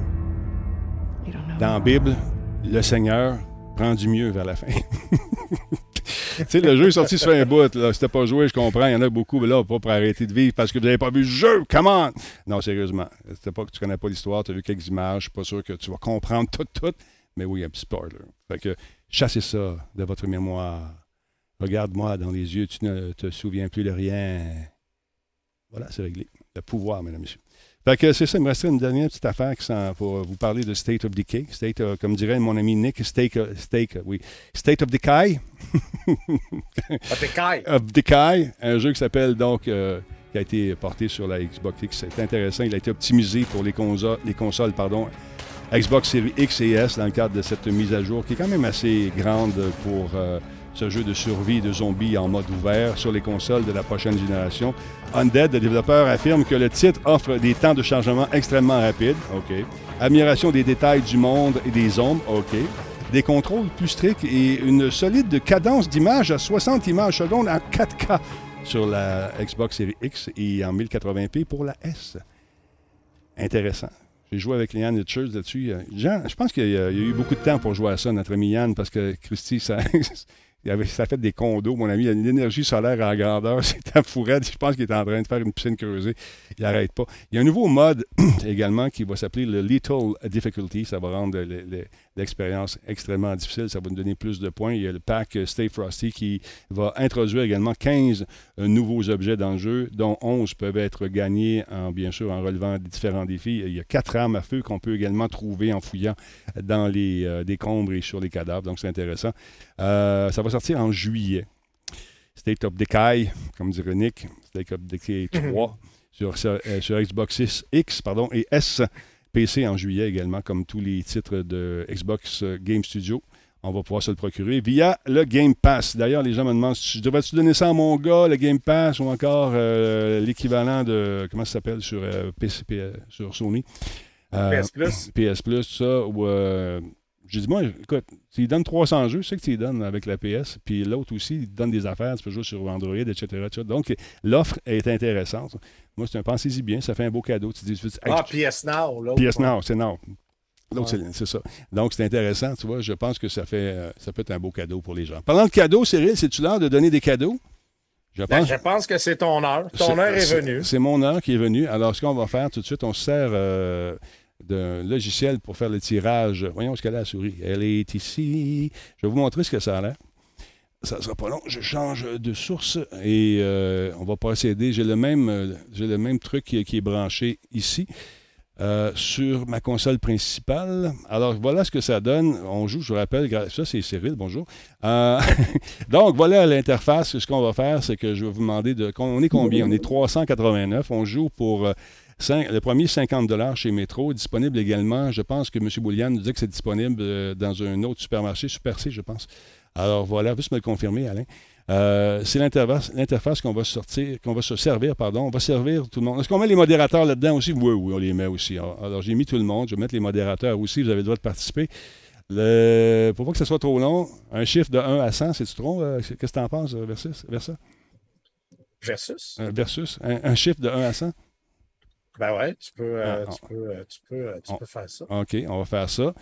dans la Bible, le Seigneur prend du mieux vers la fin. tu sais, le jeu est sorti sur un bout. Là. Si pas joué, je comprends. Il y en a beaucoup, mais là, pas pour arrêter de vivre parce que vous n'avez pas vu le jeu. Comment? Non, sérieusement. C'était pas que tu connais pas l'histoire, tu as vu quelques images. Je suis pas sûr que tu vas comprendre tout, tout. Mais oui, un petit spoiler. Fait que chassez ça de votre mémoire. Regarde-moi dans les yeux, tu ne te souviens plus de rien. Voilà, c'est réglé. Le pouvoir, mesdames et messieurs. Fait que c'est ça, il me restait une dernière petite affaire pour vous parler de State of Decay. State, comme dirait mon ami Nick, State, State, oui. State of Decay. of Decay. of Decay, un jeu qui s'appelle donc, euh, qui a été porté sur la Xbox X. C'est intéressant, il a été optimisé pour les, consoles, les consoles pardon, Xbox Series X et S dans le cadre de cette mise à jour qui est quand même assez grande pour. Euh, ce jeu de survie de zombies en mode ouvert sur les consoles de la prochaine génération. Undead, le développeur, affirme que le titre offre des temps de chargement extrêmement rapides. OK. Admiration des détails du monde et des ombres. OK. Des contrôles plus stricts et une solide cadence d'image à 60 images secondes en 4K sur la Xbox Series X et en 1080p pour la S. Intéressant. J'ai joué avec Liane Richards là-dessus. Jean, je pense qu'il y, a eu beaucoup de temps pour jouer à ça, notre ami Yann, parce que Christy, ça, Ça fait des condos, mon ami. Il a une énergie solaire en grandeur. C'est un fourette. Je pense qu'il est en train de faire une piscine creusée. Il n'arrête pas. Il y a un nouveau mode également qui va s'appeler le Little Difficulty. Ça va rendre l'expérience extrêmement difficile. Ça va nous donner plus de points. Il y a le pack Stay Frosty qui va introduire également 15 euh, nouveaux objets dans le jeu, dont 11 peuvent être gagnés, en, bien sûr, en relevant différents défis. Il y a quatre armes à feu qu'on peut également trouver en fouillant dans les euh, décombres et sur les cadavres. Donc, c'est intéressant. Euh, ça va sortir en juillet. State of Decay, comme dirait Nick, State of Decay 3 sur, euh, sur, Xbox X pardon, et S, PC en juillet également, comme tous les titres de Xbox Game Studio. On va pouvoir se le procurer via le Game Pass. D'ailleurs, les gens me demandent si devrais-tu donner ça à mon gars, le Game Pass, ou encore euh, l'équivalent de. Comment ça s'appelle sur, PC, sur Sony? PS Plus. PS Plus, ça, ou j'ai dit, moi, écoute, s'il donne 300 jeux, c'est que tu donnes avec la PS. Puis l'autre aussi, il donne des affaires, tu peux jouer sur Android, etc. Donc, l'offre est intéressante. Moi, c'est un pensez-y bien, ça fait un beau cadeau. Tu dis, ah, PS Now. PS Now, c'est Now. L'autre, c'est ça. Donc, c'est intéressant, tu vois. Je pense que ça fait euh, ça peut être un beau cadeau pour les gens. Parlant de cadeaux, Cyril, c'est-tu l'heure de donner des cadeaux? Je ben, je pense que c'est ton heure. Ton heure est, venue. C'est mon heure qui est venue. Alors, ce qu'on va faire tout de suite, on se sert euh, d'un logiciel pour faire le tirage. Voyons ce qu'elle a la souris. Elle est ici. Je vais vous montrer ce que ça a l'air. Ça ne sera pas long. Je change de source et euh, on va procéder. J'ai le même, euh, j'ai le même truc qui, est branché ici. Euh, sur ma console principale. Alors voilà ce que ça donne. On joue, je vous rappelle, ça c'est Cyril, bonjour. donc voilà l'interface. Ce qu'on va faire, c'est que je vais vous demander de. On est combien? On est 389. On joue pour le premier 50 chez Metro, disponible également. Je pense que M. Boulian nous dit que c'est disponible dans un autre supermarché, Super C, je pense. Alors voilà, juste me le confirmer, Alain. Euh, c'est l'interface qu'on va sortir, qu'on va se servir, pardon. On va servir tout le monde. Est-ce qu'on met les modérateurs là-dedans aussi? Oui, oui, on les met aussi. Alors, j'ai mis tout le monde. Je vais mettre les modérateurs aussi. Vous avez le droit de participer. Le... Pour pas que ce soit trop long, un chiffre de 1 à 100, c'est-tu trop? Euh, qu'est-ce que tu en penses, euh, versus? Versus? Versus? versus. Un, chiffre de 1 à 100? Ben ouais, tu peux, ah, tu peux, tu peux, tu peux faire ça. OK, on va faire ça.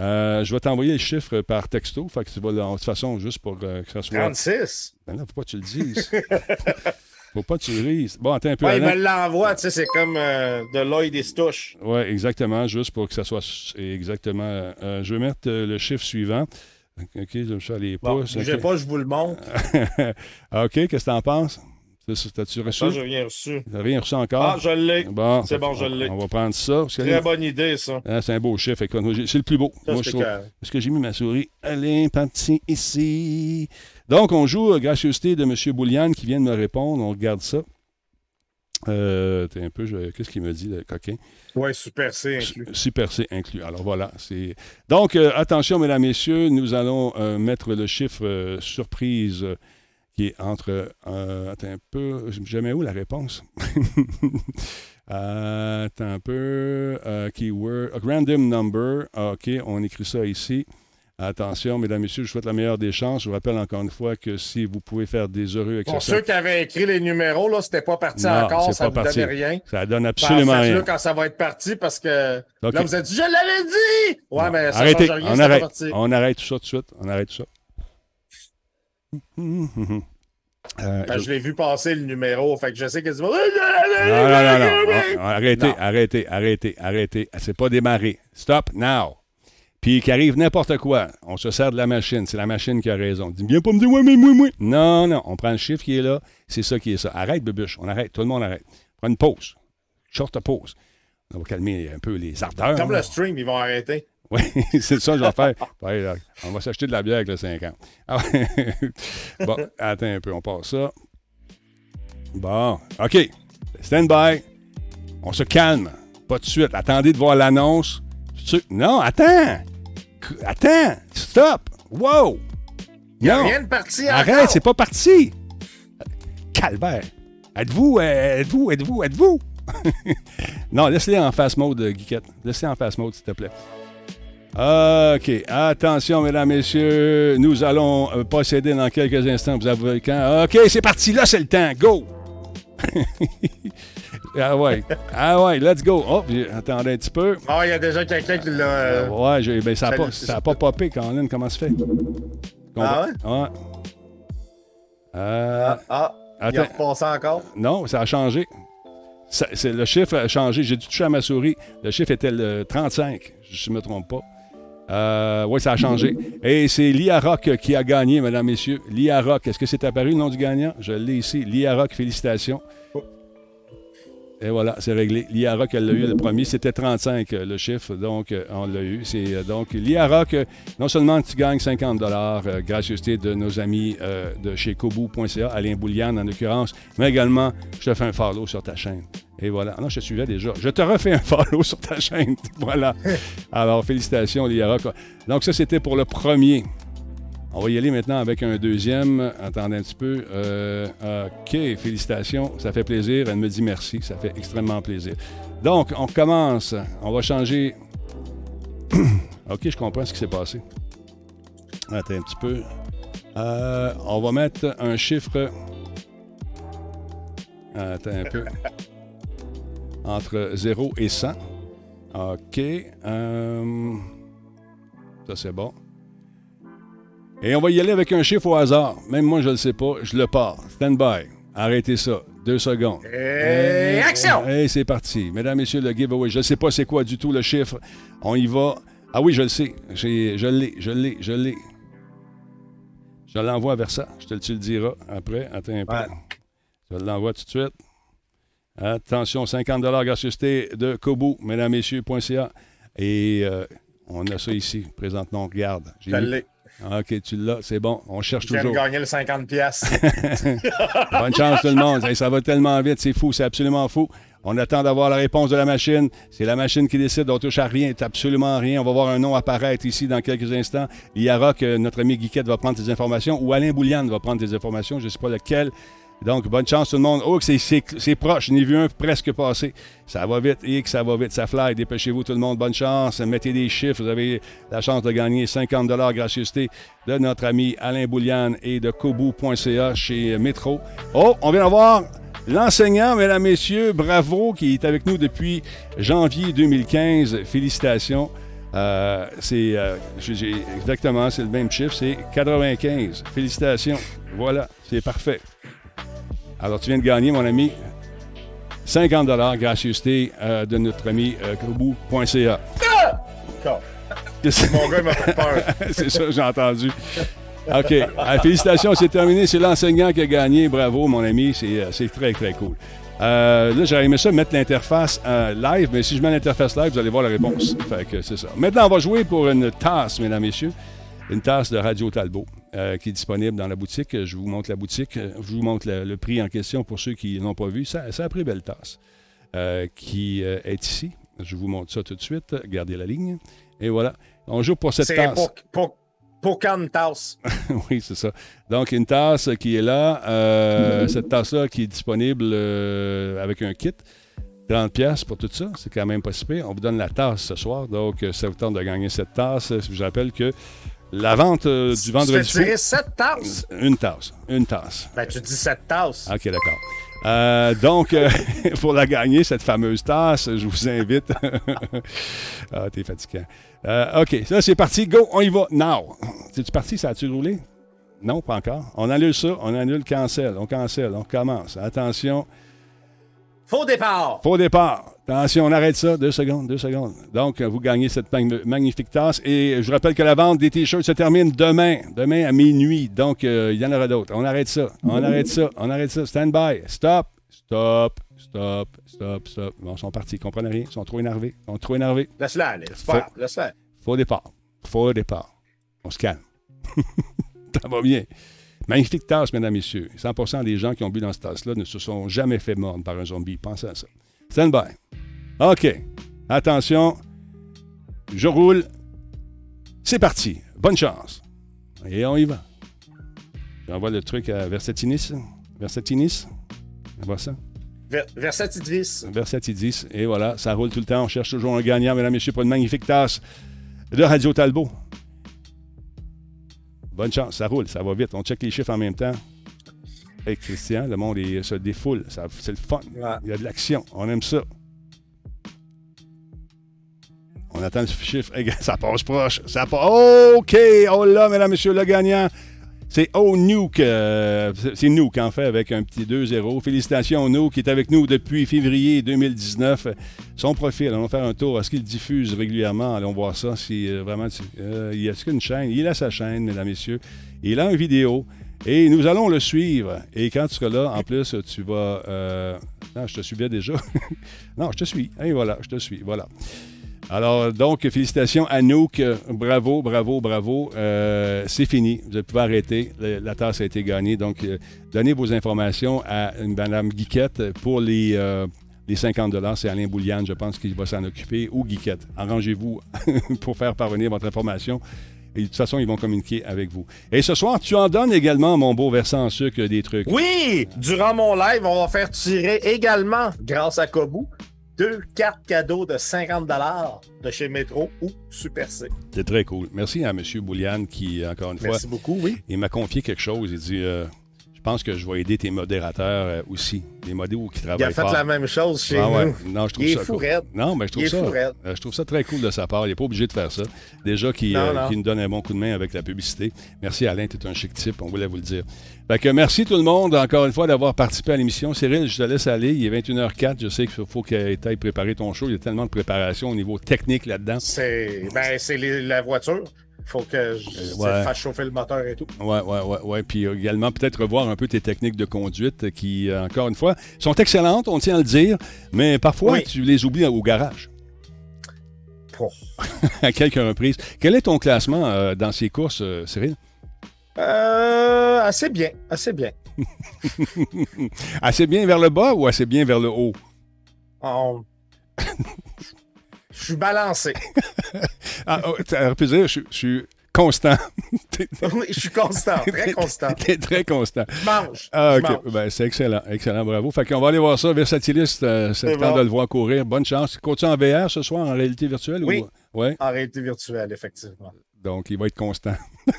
Euh, je vais t'envoyer les chiffres par texto. Fait que tu vas, de toute façon, juste pour euh, que ça soit. 36. Ben là, faut pas que tu le dises. faut pas que tu le dises. Bon, attends un peu. Ouais, il me l'envoie, tu sais, c'est comme euh, de l'œil des stouches. Oui, exactement, juste pour que ça soit exactement. je vais mettre le chiffre suivant. OK, je me suis allé bon, Je okay. pas, je vous le montre. OK, qu'est-ce que tu en penses? T'as-tu reçu? Ça, j'ai rien reçu. T'as rien reçu encore? Ah, je l'ai. Bon, c'est bon, je l'ai. On va prendre ça. Très bonne idée, ça. Ah, c'est un beau chiffre. C'est le plus beau. Ça, Moi, je trouve. Est-ce que j'ai mis ma souris? Elle est partie ici. Donc, on joue gracieuseté de M. Boulian qui vient de me répondre. On regarde ça. Euh, un peu, qu'est-ce qu'il me dit, le coquin? Oui, Super C inclus. Super C inclus. Alors voilà. c'est Donc, euh, attention, mesdames, messieurs, nous allons euh, mettre le chiffre euh, surprise qui est entre. Euh, attends un peu. Jamais où la réponse? euh, attends un peu. Euh, keyword. random number. OK, on écrit ça ici. Attention, mesdames, messieurs, je vous souhaite la meilleure des chances. Je vous rappelle encore une fois que si vous pouvez faire des heureux avec Pour ceux qui avaient écrit les numéros, là, c'était pas parti encore, ça ne donnait rien. Ça donne absolument rien. quand ça va être parti parce que là, vous êtes dit, je l'avais dit! Ouais, mais ça Arrêtez. change rien, on arrête. On arrête tout ça tout de suite. On arrête tout ça. Euh, ben, je, l'ai vu passer le numéro, fait que je sais que Non, non, non, non. Arrêtez, arrêtez, arrêtez, arrêtez. C'est pas démarré. Stop now. Puis qu'il arrive n'importe quoi, on se sert de la machine. C'est la machine qui a raison. Dis viens pas me dire ouais, mais moi, moi. Non, non. On prend le chiffre qui est là. C'est ça qui est ça. Arrête, Bubuche. On arrête. Tout le monde arrête. Prends une pause. Short pause. On va calmer un peu les ardeurs. Comme le stream, ils vont arrêter. Oui, c'est ça que je vais faire. on va s'acheter de la bière avec le 50. Ah bon, attends un peu, on passe ça. Bon, OK. Stand by. On se calme. Pas de suite. Attendez de voir l'annonce. Non, attends. Attends. Stop. Wow. Il n'y a rien de parti Arrête, c'est pas parti. Calvaire. Êtes-vous, euh, êtes-vous, êtes-vous, êtes-vous? non, laisse-les en face mode, Guiquette. Laisse-les en face mode, s'il te plaît. OK. Attention, mesdames, messieurs. Nous allons euh, procéder dans quelques instants. Vous avez quand? OK, c'est parti. Là, c'est le temps. Go! ah ouais. Ah ouais, let's go. Oh, attendez un petit peu. Ah, il y a déjà quelqu'un qui l'a. Euh, ouais, ben, ça n'a pas, ça a pas popé, Colin. Comment ça fait? ah ouais? Ouais. Euh, ah, ah. Il a repassé encore? Non, ça a changé. le chiffre a changé. J'ai dû toucher à ma souris. Le chiffre était le 35, je ne me trompe pas. Euh, oui, ça a changé. Et c'est Lia Rock qui a gagné, mesdames, messieurs. Lia Rock. Est-ce que c'est apparu le nom du gagnant? Je l'ai ici. Lia Rock, félicitations. Et voilà, c'est réglé. Lia Rock, elle l'a eu le premier. C'était 35 euh, le chiffre, donc euh, on l'a eu. C'est donc Lia Rock, non seulement tu gagnes 50 dollars, gracieuseté de nos amis de chez kobu.ca, Alain Boulian en l'occurrence, mais également, je te fais un follow sur ta chaîne. Et voilà. Non, je te suivais déjà. Je te refais un follow sur ta chaîne. voilà. Alors, félicitations, Liara. Donc, ça, c'était pour le premier. On va y aller maintenant avec un deuxième. Attendez un petit peu. Euh, OK, félicitations. Ça fait plaisir. Elle me dit merci. Ça fait extrêmement plaisir. Donc, on commence. On va changer. OK, je comprends ce qui s'est passé. Attends un petit peu. Euh, on va mettre un chiffre. Attends un peu entre 0 et 100. OK. Euh, ça, c'est bon. Et on va y aller avec un chiffre au hasard. Même moi, je ne le sais pas. Je le pars. Stand by. Arrêtez ça. Deux secondes. Et, action! Et c'est parti. Mesdames, Messieurs, le giveaway. Je ne sais pas c'est quoi du tout le chiffre. On y va. Ah oui, je le sais. Je l'ai, je l'ai, je l'ai. Je l'envoie vers ça. Je te tu le diras après. Attends un peu. Je l'envoie tout de suite. Attention, 50 gracieuseté de Kobu, mesdames, messieurs.ca. Et euh, on a ça ici, présentement. Regarde. Je l'ai. OK, tu l'as, c'est bon. On cherche toujours. Gagner le 50 pièces. Bonne chance tout le monde. Ça va tellement vite, c'est fou, c'est absolument fou. On attend d'avoir la réponse de la machine. C'est la machine qui décide. On touche à rien, absolument rien. On va voir un nom apparaître ici dans quelques instants. Il y aura que notre ami Guiquette va prendre tes informations ou Alain Bouliane va prendre tes informations. Je ne sais pas lequel. Donc, bonne chance tout le monde. Oh, c'est proche. Vu un presque passer. Ça va vite. Et que ça va vite. Ça fly. Dépêchez-vous tout le monde. Bonne chance. Mettez des chiffres. Vous avez la chance de gagner 50 gracieuseté de notre ami Alain Bouliane et de Kobu.ca chez Métro. Oh, on vient d'avoir l'enseignant, mesdames, messieurs. Bravo, qui est avec nous depuis janvier 2015. Félicitations. Euh, c'est euh, exactement, c'est le même chiffre, c'est 95. Félicitations. Voilà, c'est parfait. Alors, tu viens de gagner, mon ami, 50 gracieuseté euh, de notre ami euh. Ah! Mon gars m'a fait peur. c'est ça, j'ai entendu. OK. Ah, félicitations, c'est terminé. C'est l'enseignant qui a gagné. Bravo, mon ami. C'est euh, très, très cool. Euh, là, j'aurais aimé ça mettre l'interface live, mais si je mets l'interface live, vous allez voir la réponse. Fait que c'est ça. Maintenant, on va jouer pour une tasse, mesdames, messieurs. Une tasse de Radio Talbot. Euh, qui est disponible dans la boutique. Je vous montre la boutique. Je vous montre le, prix en question pour ceux qui n'ont pas vu. Ça, ça a pris belle tasse euh, qui euh, est ici. Je vous montre ça tout de suite. Gardez la ligne. Et voilà. On joue pour cette tasse. C'est pour, pour, pour tasse. oui, c'est ça. Donc, une tasse qui est là. cette tasse-là qui est disponible avec un kit. 30 pièces pour tout ça, c'est quand même pas si On vous donne la tasse ce soir, donc ça vous tente de gagner cette tasse. Je vous rappelle que la vente euh, du vendredi. Tu dirais 7 tasses? Une tasse. Une tasse. Ben, tu dis 7 tasses. OK, d'accord. Euh, donc, euh, pour la gagner, cette fameuse tasse, je vous invite. ah, t'es fatiguant. OK, ça, c'est parti. Go, on y va. Now. C'est-tu parti? Ça a-tu roulé? Non, pas encore. On annule ça. On annule cancel. On cancelle. On commence. Attention. Faux départ. Faux départ. Attention, on arrête ça. Deux secondes, deux secondes. Donc, vous gagnez cette magnifique tasse. Et je rappelle que la vente des T-shirts se termine demain. Demain à minuit. Donc, euh, il y en aura d'autres. On arrête ça. On arrête ça. On arrête ça. Stand by. Stop. Stop. Stop. Stop. Stop. Bon, ils sont partis. Ils comprennent rien. Ils sont trop énervés. Ils sont trop énervés. Laisse-la aller. Laisse-la. Faux départ. Faux départ. On se calme. ça va bien. Magnifique tasse, mesdames, messieurs. 100% des gens qui ont bu dans cette tasse-là ne se sont jamais fait mordre par un zombie. Pensez à ça. Stand by. OK. Attention. Je roule. C'est parti. Bonne chance. Et on y va. J'envoie le truc à Versatinis. Versatinis? On voit ça? Versatidis. Versatidis. Et voilà, ça roule tout le temps. On cherche toujours un gagnant, mesdames et messieurs, pour une magnifique tasse de Radio Talbot. Bonne chance, ça roule, ça va vite. On check les chiffres en même temps. Hey Christian, le monde se défoule. C'est le fun. Il y a de l'action. On aime ça. On attend le chiffre. ça passe proche. Ça passe. OK. Oh là, mesdames, messieurs, le gagnant. C'est Oh Nuke. Euh, c'est Nuke, en fait, avec un petit 2-0. Félicitations, Nuke, qui est avec nous depuis février 2019. Son profil, allons faire un tour. Est-ce qu'il diffuse régulièrement? Allons voir ça. Si euh, vraiment. Euh, il y a une chaîne? Il a sa chaîne, mesdames, messieurs. Il a une vidéo. Et nous allons le suivre. Et quand tu seras là, en plus, tu vas. non, je te suivais déjà. non, je te suis. Et voilà, je te suis. Voilà. Alors, donc, félicitations à Nook. Bravo, bravo, bravo. Euh, c'est fini. Vous pouvez arrêter. La, tasse a été gagnée. Donc, euh, donnez vos informations à Mme Guiquette pour les, euh, les 50 C'est Alain Bouliane, je pense, qui va s'en occuper, ou Guiquette. Arrangez-vous pour faire parvenir votre information. Et de toute façon, ils vont communiquer avec vous. Et ce soir, tu en donnes également, mon beau versant en sucre, des trucs. Oui! Durant mon live, on va faire tirer également, grâce à Kobu, deux cartes cadeaux de 50 de chez Metro ou Super C. C'est très cool. Merci à M. Bouliane qui, encore une fois, Merci beaucoup, oui. il m'a confié quelque chose. Il dit euh, Je pense que je vais aider tes modérateurs euh, aussi. Les modérateurs qui travaillent. Il a fait la même chose chez ah, nous. Non, je trouve il ça est fou cool. Non, mais je trouve, ça, euh, je trouve ça très cool de sa part. Il n'est pas obligé de faire ça. Déjà, qui, qui nous donne un bon coup de main avec la publicité. Merci Alain, tu es un chic type, on voulait vous le dire. Fait que merci tout le monde, encore une fois, d'avoir participé à l'émission. Cyril, je te laisse aller. Il est 21h04. Je sais qu'il faut que tu ailles préparer ton show. Il y a tellement de préparation au niveau technique là-dedans. C'est ben, la voiture. Faut que je fasse chauffer le moteur et tout. Ouais, ouais, ouais, ouais. Puis également, peut-être revoir un peu tes techniques de conduite qui, encore une fois, sont excellentes, on tient à le dire, mais parfois, tu les oublies au garage. à quelques reprises. Quel est ton classement dans ces courses, Cyril? Euh, assez bien, assez bien. assez bien vers le bas ou assez bien vers le haut? Je suis balancé. ah, oh, pu dire, je, suis constant. oui, je suis constant, très constant. T'es très constant. Je mange. Ah, OK. Ben, c'est excellent, excellent, bravo. Fait qu'on va aller voir ça. Versatiliste, euh, c'est le temps de le voir courir. Bonne chance. Continue en VR ce soir, en réalité virtuelle? Oui, ou... ouais? en réalité virtuelle, effectivement. Donc, il va être constant.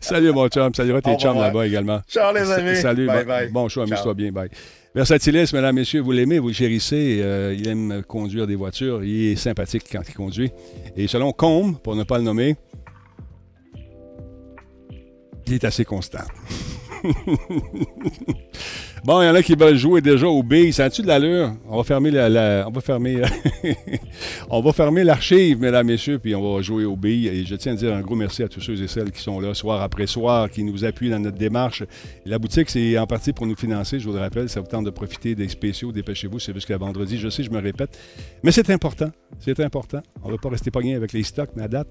Salut, mon chum. Salut tes chums là-bas également. Ciao, les amis. Salut. Bye, bye. Bon choix, amuse-toi bien. Bye. Versatilis, mesdames, messieurs, vous l'aimez, vous le chérissez. Euh, il aime conduire des voitures. Il est sympathique quand il conduit. Et selon Combe, pour ne pas le nommer, il est assez constant. bon, il y en a qui veulent jouer déjà au B. Ça a-tu de l'allure? On va fermer la, on l'archive, mesdames, messieurs, puis on va jouer au B. Et je tiens à dire un gros merci à tous ceux et celles qui sont là soir après soir, qui nous appuient dans notre démarche. La boutique, c'est en partie pour nous financer, je vous le rappelle. Ça vous tente de profiter des spéciaux, dépêchez-vous, c'est jusqu'à vendredi. Je sais, je me répète. Mais c'est important. C'est important. On ne va pas rester pogné avec les stocks, mais date,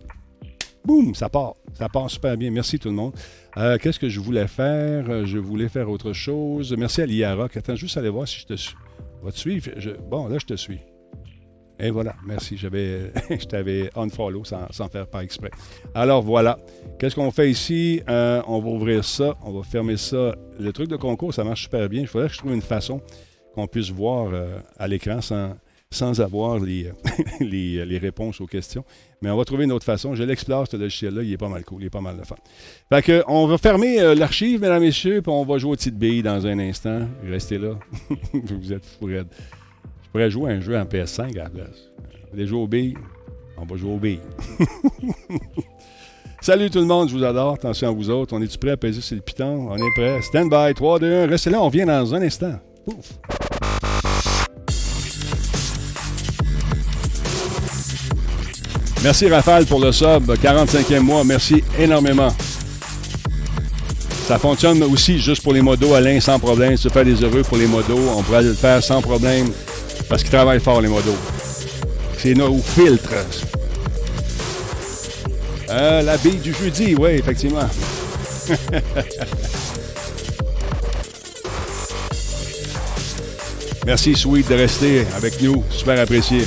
boum, ça part. Ça part super bien. Merci tout le monde. Euh, qu'est-ce que je voulais faire? Euh, je voulais faire autre chose. Merci à l'IARA. Attends, juste aller voir si je te suis. Va te suivre? Bon, là, je te suis. Et voilà, merci. J'avais, je t'avais unfollow sans, faire pas exprès. Alors voilà. Qu'est-ce qu'on fait ici? Euh, on va ouvrir ça. On va fermer ça. Le truc de concours, ça marche super bien. Il faudrait que je trouve une façon qu'on puisse voir à l'écran sans, sans avoir les, les, réponses aux questions. Mais on va trouver une autre façon. Je l'explore, ce logiciel-là. Il est pas mal cool. Il est pas mal de fun. Fait que, on va fermer euh, l'archive, mesdames et messieurs, puis on va jouer au petite bille dans un instant. Restez là. Vous êtes fou Je pourrais jouer un jeu en PS5 à la place. Vous voulez jouer au billes? On va jouer au billes. Salut tout le monde, je vous adore. Attention à vous autres. On est-tu prêts à peser sur le piton? On est prêts. Stand by, 3, 2, 1. Restez là, on vient dans un instant. Pouf! Merci Raphaël pour le sub, 45e mois. Merci énormément. Ça fonctionne aussi juste pour les modos, Alain, sans problème. Tu fais des heureux pour les modos, on pourrait le faire sans problème parce qu'ils travaillent fort, les modos. C'est nos filtres. Euh, la bille du jeudi, oui, effectivement. Merci, Sweet, de rester avec nous. Super apprécié.